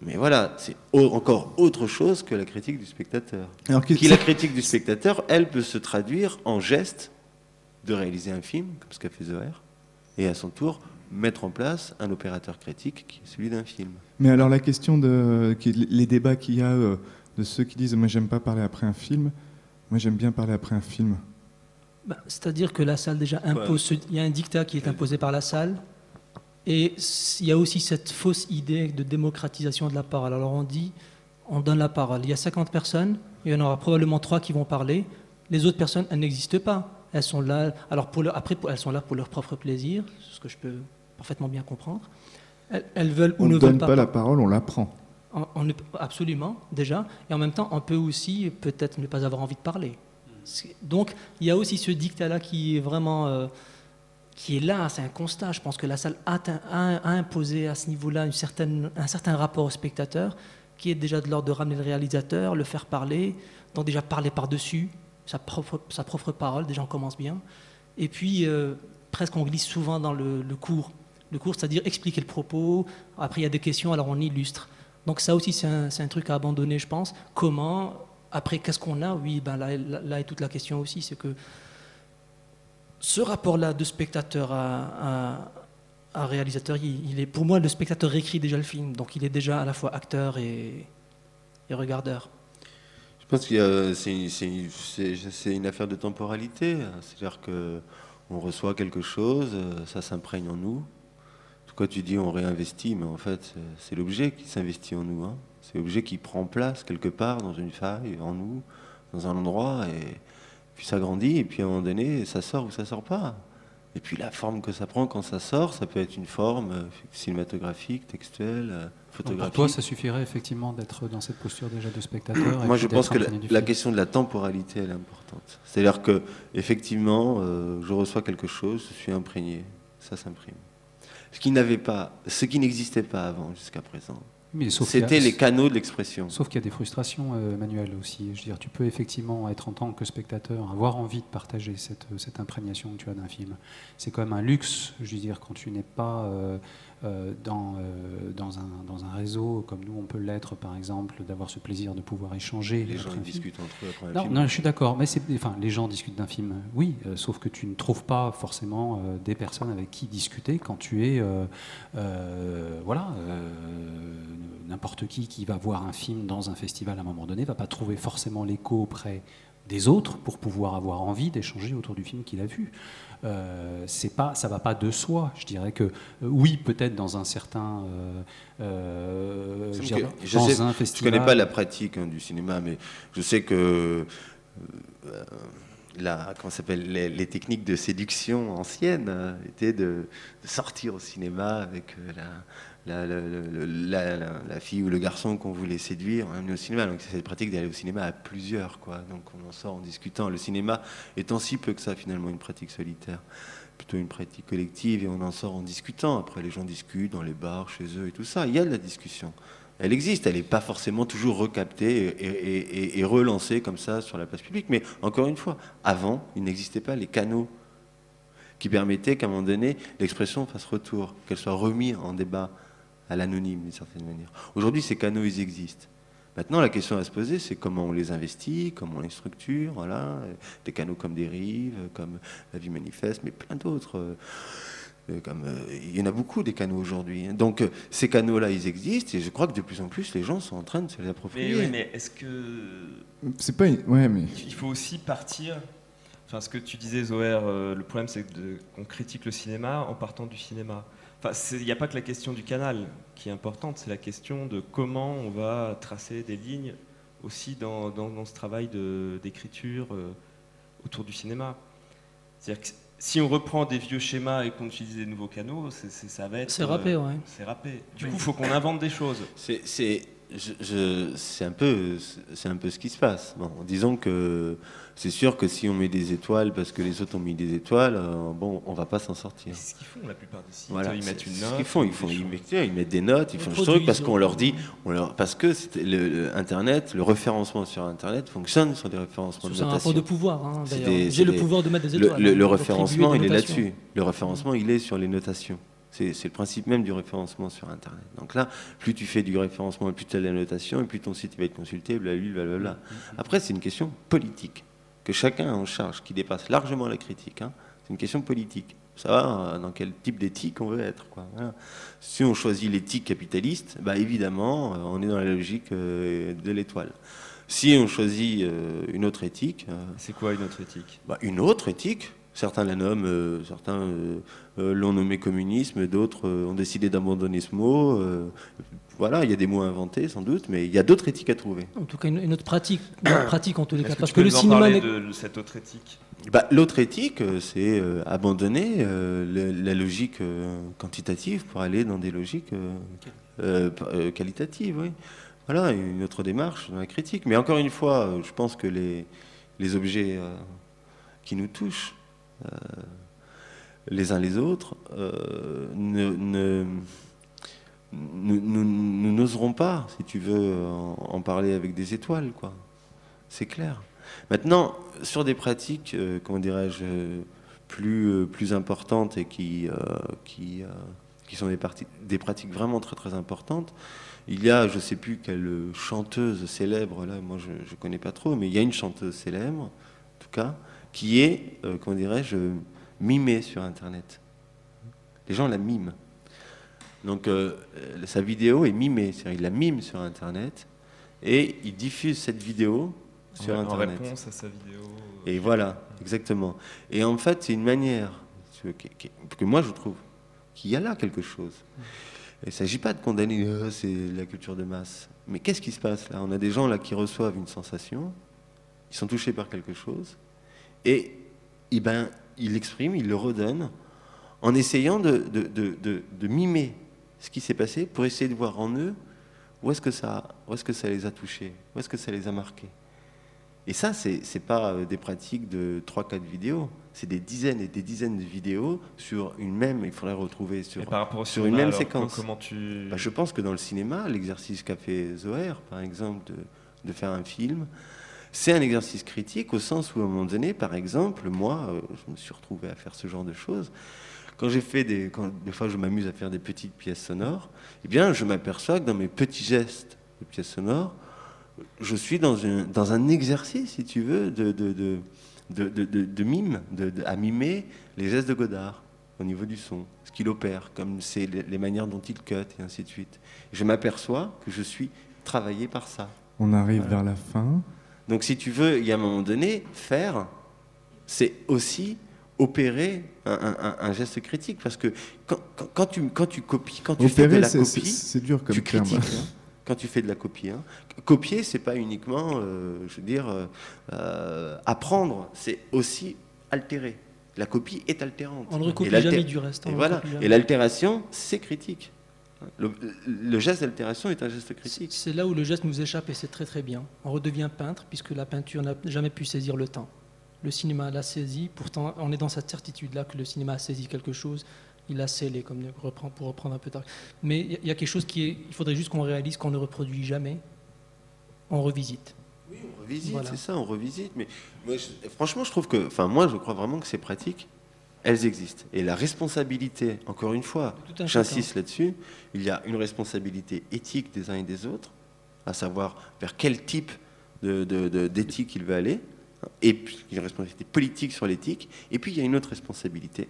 Mais voilà, c'est encore autre chose que la critique du spectateur. Alors, qui la critique du spectateur, elle peut se traduire en geste de réaliser un film, comme ce qu'a fait Zoher, et à son tour mettre en place un opérateur critique qui est celui d'un film. Mais alors la question de les débats qu'il y a euh, de ceux qui disent moi j'aime pas parler après un film, moi j'aime bien parler après un film. Bah, C'est-à-dire que la salle déjà impose, il y a un dictat qui est imposé par la salle, et il y a aussi cette fausse idée de démocratisation de la parole. Alors on dit, on donne la parole. Il y a 50 personnes, il y en aura probablement trois qui vont parler. Les autres personnes, elles n'existent pas. Elles sont là. Alors pour leur- après, pour- elles sont là pour leur propre plaisir, ce que je peux parfaitement bien comprendre. Elles, elles veulent ou On ne ne donne veulent pas, pas. la parole, on la prend. On- on absolument, déjà. Et en même temps, on peut aussi peut-être ne pas avoir envie de parler. Donc, il y a aussi ce dictat-là qui est vraiment. euh, qui est là, c'est un constat. Je pense que la salle a, imposé à ce niveau-là un certain rapport au spectateur, qui est déjà de l'ordre de ramener le réalisateur, le faire parler, donc déjà parler par-dessus, sa propre, sa propre parole, déjà on commence bien. Et puis, euh, presque on glisse souvent dans le, cours. Le cours, c'est-à-dire expliquer le propos, après il y a des questions, alors on illustre. Donc ça aussi, c'est un, un truc à abandonner, je pense. Comment Après, qu'est-ce qu'on a Oui, ben là, là- est toute la question aussi, c'est que ce rapport-là de spectateur à, réalisateur, il, est, pour moi, le spectateur écrit déjà le film, donc il est déjà à la fois acteur et, regardeur. Je pense que c'est une affaire de temporalité. C'est-à-dire que on reçoit quelque chose, ça s'imprègne en nous. Toi, tu dis on réinvestit, mais en fait, c'est- l'objet qui s'investit en nous. hein. C'est l'objet qui prend place quelque part dans une faille, en nous, dans un endroit, et puis ça grandit, et puis à un moment donné, ça sort ou ça sort pas. Et puis la forme que ça prend quand ça sort, ça peut être une forme euh, cinématographique, textuelle, euh, Donc, photographique. Pour toi, ça suffirait effectivement d'être dans cette posture déjà de spectateur. et Moi, je pense que la, question de la temporalité, elle est importante. C'est-à-dire que, effectivement, euh, je reçois quelque chose, je suis imprégné, ça s'imprime. Ce qui n'avait pas, ce qui n'existait pas avant jusqu'à présent, Mais sauf qu'il y a- c'était les canaux de l'expression. Sauf qu'il y a des frustrations euh, manuelles aussi. Je veux dire, tu peux effectivement être en tant que spectateur, avoir envie de partager cette, cette imprégnation que tu as d'un film. C'est quand même un luxe, je veux dire, quand tu n'es pas euh, euh, dans, euh, dans, un, dans un réseau comme nous, on peut l'être, par exemple, d'avoir ce plaisir de pouvoir échanger. Les gens un film. discutent entre eux après un Non, film. non, je suis d'accord. Mais c'est, enfin, les gens discutent d'un film, oui, euh, sauf que tu ne trouves pas forcément euh, des personnes avec qui discuter quand tu es, euh, euh, voilà, euh, n'importe qui qui va voir un film dans un festival à un moment donné va pas trouver forcément l'écho auprès des autres pour pouvoir avoir envie d'échanger autour du film qu'il a vu. Euh, c'est pas, ça va pas de soi. Je dirais que euh, oui, peut-être dans un certain, euh, euh, je dirais, je dans sais- un je festival. connais pas la pratique hein, du cinéma, mais je sais que euh, la, comment s'appelle, les, les techniques de séduction anciennes euh, étaient de, de sortir au cinéma avec la, la, la- fille ou le garçon qu'on voulait séduire, on amener au cinéma. Donc c'est cette pratique d'aller au cinéma à plusieurs, quoi. Donc on en sort en discutant. Le cinéma étant si peu que ça finalement une pratique solitaire plutôt une pratique collective et on en sort en discutant. Après, les gens discutent dans les bars, chez eux et tout ça. Il y a de la discussion. Elle existe, elle n'est pas forcément toujours recaptée et relancée comme ça sur la place publique. Mais encore une fois, avant, il n'existait pas les canaux qui permettaient qu'à un moment donné, l'expression fasse retour, qu'elle soit remise en débat à l'anonyme d'une certaine manière. Aujourd'hui, ces canaux, ils existent. Maintenant, la question à se poser, c'est comment on les investit, comment on les structure, voilà. Des canaux comme Dérive, comme La Vie Manifeste, mais plein d'autres. euh, euh, Comme, euh, il y en a beaucoup des canaux aujourd'hui. Donc ces canaux-là, ils existent et je crois que de plus en plus, les gens sont en train de se les approprier. Mais, oui, mais est-ce que. C'est pas. Ouais, mais. Il faut aussi partir. Enfin, ce que tu disais, Zoher, le problème, c'est qu'on critique le cinéma en partant du cinéma. Enfin, il n'y a pas que la question du canal qui est importante, c'est la question de comment on va tracer des lignes aussi dans, dans- dans ce travail de- d'écriture euh, autour du cinéma. C'est-à-dire que si on reprend des vieux schémas et qu'on utilise des nouveaux canaux, ça va être. C'est râpé, euh, ouais. C'est râpé. Du Oui. coup, il faut qu'on invente des choses. C'est, je- je- c'est un peu, c'est un peu ce qui se passe. Bon, disons que c'est sûr que si on met des étoiles parce que les autres ont mis des étoiles, euh, bon, on va pas s'en sortir. C'est ce qu'ils font la plupart des sites. Voilà, ils mettent une note. ce qu'ils font. Ils, font, mettent, ils mettent des notes, ils font des trucs parce qu'on leur dit, ils- on leur, parce que c'était le, le Internet, le référencement sur Internet fonctionne sur des référencements de C'est un rapport notation. de pouvoir, hein, J'ai le pouvoir de mettre des le- étoiles. Le, hein, le référencement, il est là-dessus. Le référencement, il est sur les notations. C'est le principe même du référencement sur Internet. Donc là, plus tu fais du référencement, plus tu as la notation, et plus ton site va être consulté, blablabla. blablabla. Après, c'est une question politique que chacun a en charge, qui dépasse largement la critique. hein. C'est une question politique. Savoir euh, dans quel type d'éthique on veut être. Quoi. Voilà. Si on choisit l'éthique capitaliste, bah, évidemment, euh, on est dans la logique euh, de l'étoile. Si on choisit une autre éthique, C'est quoi une autre éthique? bah, une autre éthique. Certains la nomment, euh, certains euh, euh, l'ont nommé communisme, d'autres euh, ont décidé d'abandonner ce mot. euh, voilà, il y a des mots inventés sans doute, mais il y a d'autres éthiques à trouver. En tout cas, une, une autre pratique, une autre pratique en tous les Est-ce cas. que Parce tu que peux le cinéma de, de cette autre éthique? Bah, L'autre éthique, c'est euh, abandonner euh, le- la logique euh, quantitative pour aller dans des logiques euh, euh, euh, qualitatives. Oui. Voilà, une autre démarche dans la critique. Mais encore une fois, je pense que les, les objets euh, qui nous touchent, les uns les autres, euh, nous n'oserons pas, si tu veux, en, parler avec des étoiles, quoi. C'est clair. Maintenant, sur des pratiques, euh, comment dirais-je, euh, plus, euh, plus importantes et qui, euh, qui, euh, qui sont des, des pratiques vraiment très très importantes, il y a, je ne sais plus quelle chanteuse célèbre, là, moi je ne connais pas trop, mais il y a une chanteuse célèbre, en tout cas, qui est, euh, comment dirais-je, mimée sur Internet. Les gens la miment. Donc euh, euh, sa vidéo est mimée, c'est-à-dire il la mime sur Internet et il diffuse cette vidéo sur En- en Internet. réponse à sa vidéo. Et voilà, exactement. Et en fait, c'est une manière que moi je trouve qu'il y a là quelque chose. Il ne s'agit pas de condamner, euh, c'est la culture de masse. Mais qu'est-ce qui se passe là? On a des gens là qui reçoivent une sensation, ils sont touchés par quelque chose, et eh ben, ils l'expriment, ils le redonnent, en essayant de, de- de- de- mimer ce qui s'est passé pour essayer de voir en eux où est-ce que ça, où est-ce que ça les a touchés, où est-ce que ça les a marqués. Et ça, c'est n'est pas euh, des pratiques de 3-4 vidéos, c'est des dizaines et des dizaines de vidéos sur une même, il faudrait retrouver sur, Et par rapport au sur une cinéma, même alors, séquence. comment tu- Bah, je pense que dans le cinéma, l'exercice qu'a fait Zoher, par exemple, de, de faire un film, c'est un exercice critique au sens où, à un moment donné, par exemple, moi, euh, je me suis retrouvé à faire ce genre de choses. Quand j'ai fait des, quand des fois je m'amuse à faire des petites pièces sonores, eh bien, je m'aperçois que dans mes petits gestes de pièces sonores, je suis dans, un- dans un exercice, si tu veux, de, de, de, de, mime, à mimer les gestes de Godard au niveau du son, ce qu'il opère, comme c'est les, les manières dont il cut, et ainsi de suite. Je m'aperçois que je suis travaillé par ça. On arrive Voilà. vers la fin. Donc si tu veux, il y a un moment donné, faire, c'est aussi opérer un, un- un- un geste critique. Parce que quand, quand- quand tu, quand tu copies, quand tu fais de la copie, c'est dur comme tu terme. critiques. hein, quand tu fais de la copie. hein. Copier, c'est pas uniquement, euh, je veux dire, euh, euh, apprendre, c'est aussi altérer. La copie est altérante. On ne recopie jamais du reste, Et voilà. Et l'altération, c'est critique. Le, le geste d'altération est un geste critique. C'est là où le geste nous échappe et c'est très très bien. On redevient peintre puisque la peinture n'a jamais pu saisir le temps. Le cinéma l'a saisi, pourtant on est dans cette certitude-là que le cinéma a saisi quelque chose, il l'a scellé, comme pour reprendre un peu tard. Mais il y a- quelque chose qui est. Il faudrait juste qu'on réalise qu'on ne reproduit jamais, on revisite. On revisite, Voilà. c'est ça, on revisite. Mais moi, je- franchement, je trouve que, enfin, moi, je crois vraiment que ces pratiques, elles existent. Et la responsabilité, encore une fois, un j'insiste là-dessus, il y a une responsabilité éthique des uns et des autres, à savoir vers quel type d'éthique il veut aller, et puis une responsabilité politique sur l'éthique, et puis il y a une autre responsabilité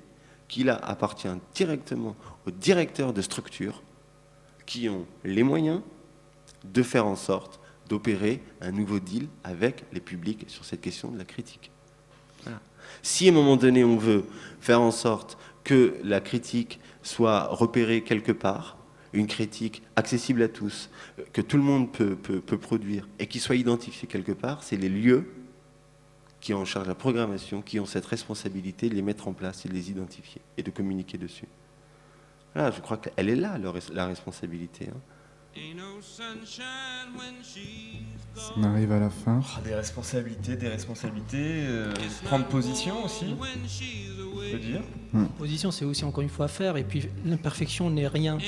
qui là appartient directement aux directeurs de structures qui ont les moyens de faire en sorte d'opérer un nouveau deal avec les publics sur cette question de la critique. Si à un moment donné on veut faire en sorte que la critique soit repérée quelque part, une critique accessible à tous, que tout le monde peut, produire et qui soit identifiée quelque part, c'est les lieux qui ont en charge la programmation, qui ont cette responsabilité de les mettre en place et de les identifier et de communiquer dessus. Voilà, je crois qu'elle est là, la responsabilité. hein. On arrive à la fin. Ah, des responsabilités, des responsabilités, euh, prendre position aussi, on peut dire. Position, c'est aussi encore une fois faire, et puis l'imperfection n'est rien.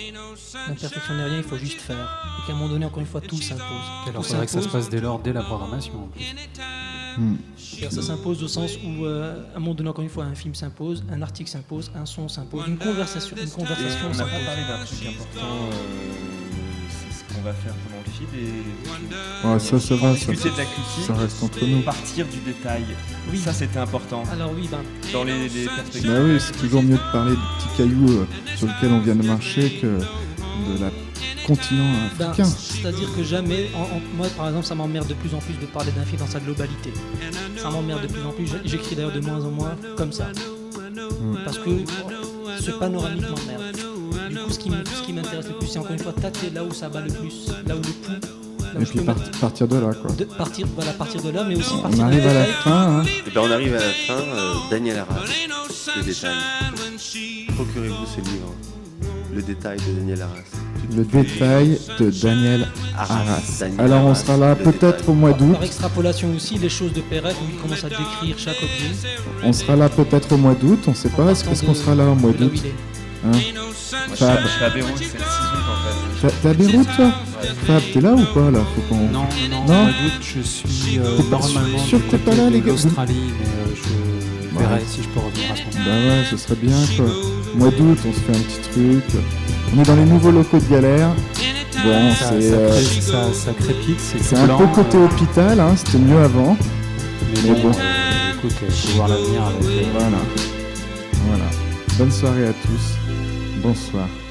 L'imperfection n'est rien, il faut juste faire. Et qu'à un moment donné, encore une fois, tout s'impose. Alors Tout c'est vrai que ça se passe dès lors, dès la programmation. en plus. Hmm. Ça s'impose au sens où, euh, à un moment donné, encore une fois, un film s'impose, un article s'impose, un son s'impose, une conversation, une Et conversation on n'a pas s'impose. parlé d'un truc important, euh, qu'on va faire pendant le film. Et Ouais, ça, ça va, discuter ça- de la critique, ça reste entre nous. Partir du détail. Oui, ça c'était important. Alors oui, ben, Dans les, les perspectives. Bah oui, c'est toujours mieux de parler du petit caillou euh, sur lequel on vient de marcher que de la continent Ben, africain. C'est-à-dire que jamais, en- en- moi par exemple, ça m'emmerde de plus en plus de parler d'un film dans sa globalité. Ça m'emmerde de plus en plus. J'écris d'ailleurs de moins en moins comme ça. Parce que ce panoramique m'emmerde. Du coup, ce qui m- ce qui m'intéresse le plus, c'est encore une fois tâter là où ça bat le plus, là où le où Et je puis partir de là, quoi. de partir, voilà, partir de là, mais aussi On partir arrive de à la fin. hein. Et ben on arrive à la fin, euh, Daniel Arras, le détail. Procurez-vous ce livre, le détail de Daniel Arras. Le détail de Daniel Arras. Daniel Alors on sera là peut-être au mois d'août. Par extrapolation aussi, les choses de Perret, où il commence à décrire chaque objet. On sera là peut-être au mois d'août, on sait pas. Est-ce qu'on sera là au mois d'août. Hein Fab, à Beyrouth, c'est le 6 août en fait. T'as- t'es à Beyrouth toi? Fab, t'es là ou pas là? Faut qu'on. Non, non, Non d'août, je suis euh, pas normalement sûr que t'es pas là, les gars? l'Australie, mais euh, je Ouais. verrai si je peux revenir à ce moment. Bah ouais, ce serait bien quoi. Mois d'août, on se fait un petit truc. On est dans les nouveaux locaux de galère. Bon, Ça, c'est ça, euh, ça- ça crépite, c'est c'est un peu côté euh, hôpital, hein, c'était mieux avant. Mais Mais bon, bon. euh, écoute, il faut voir l'avenir avec. euh, Voilà. Voilà. Bonne soirée à tous. Bonsoir.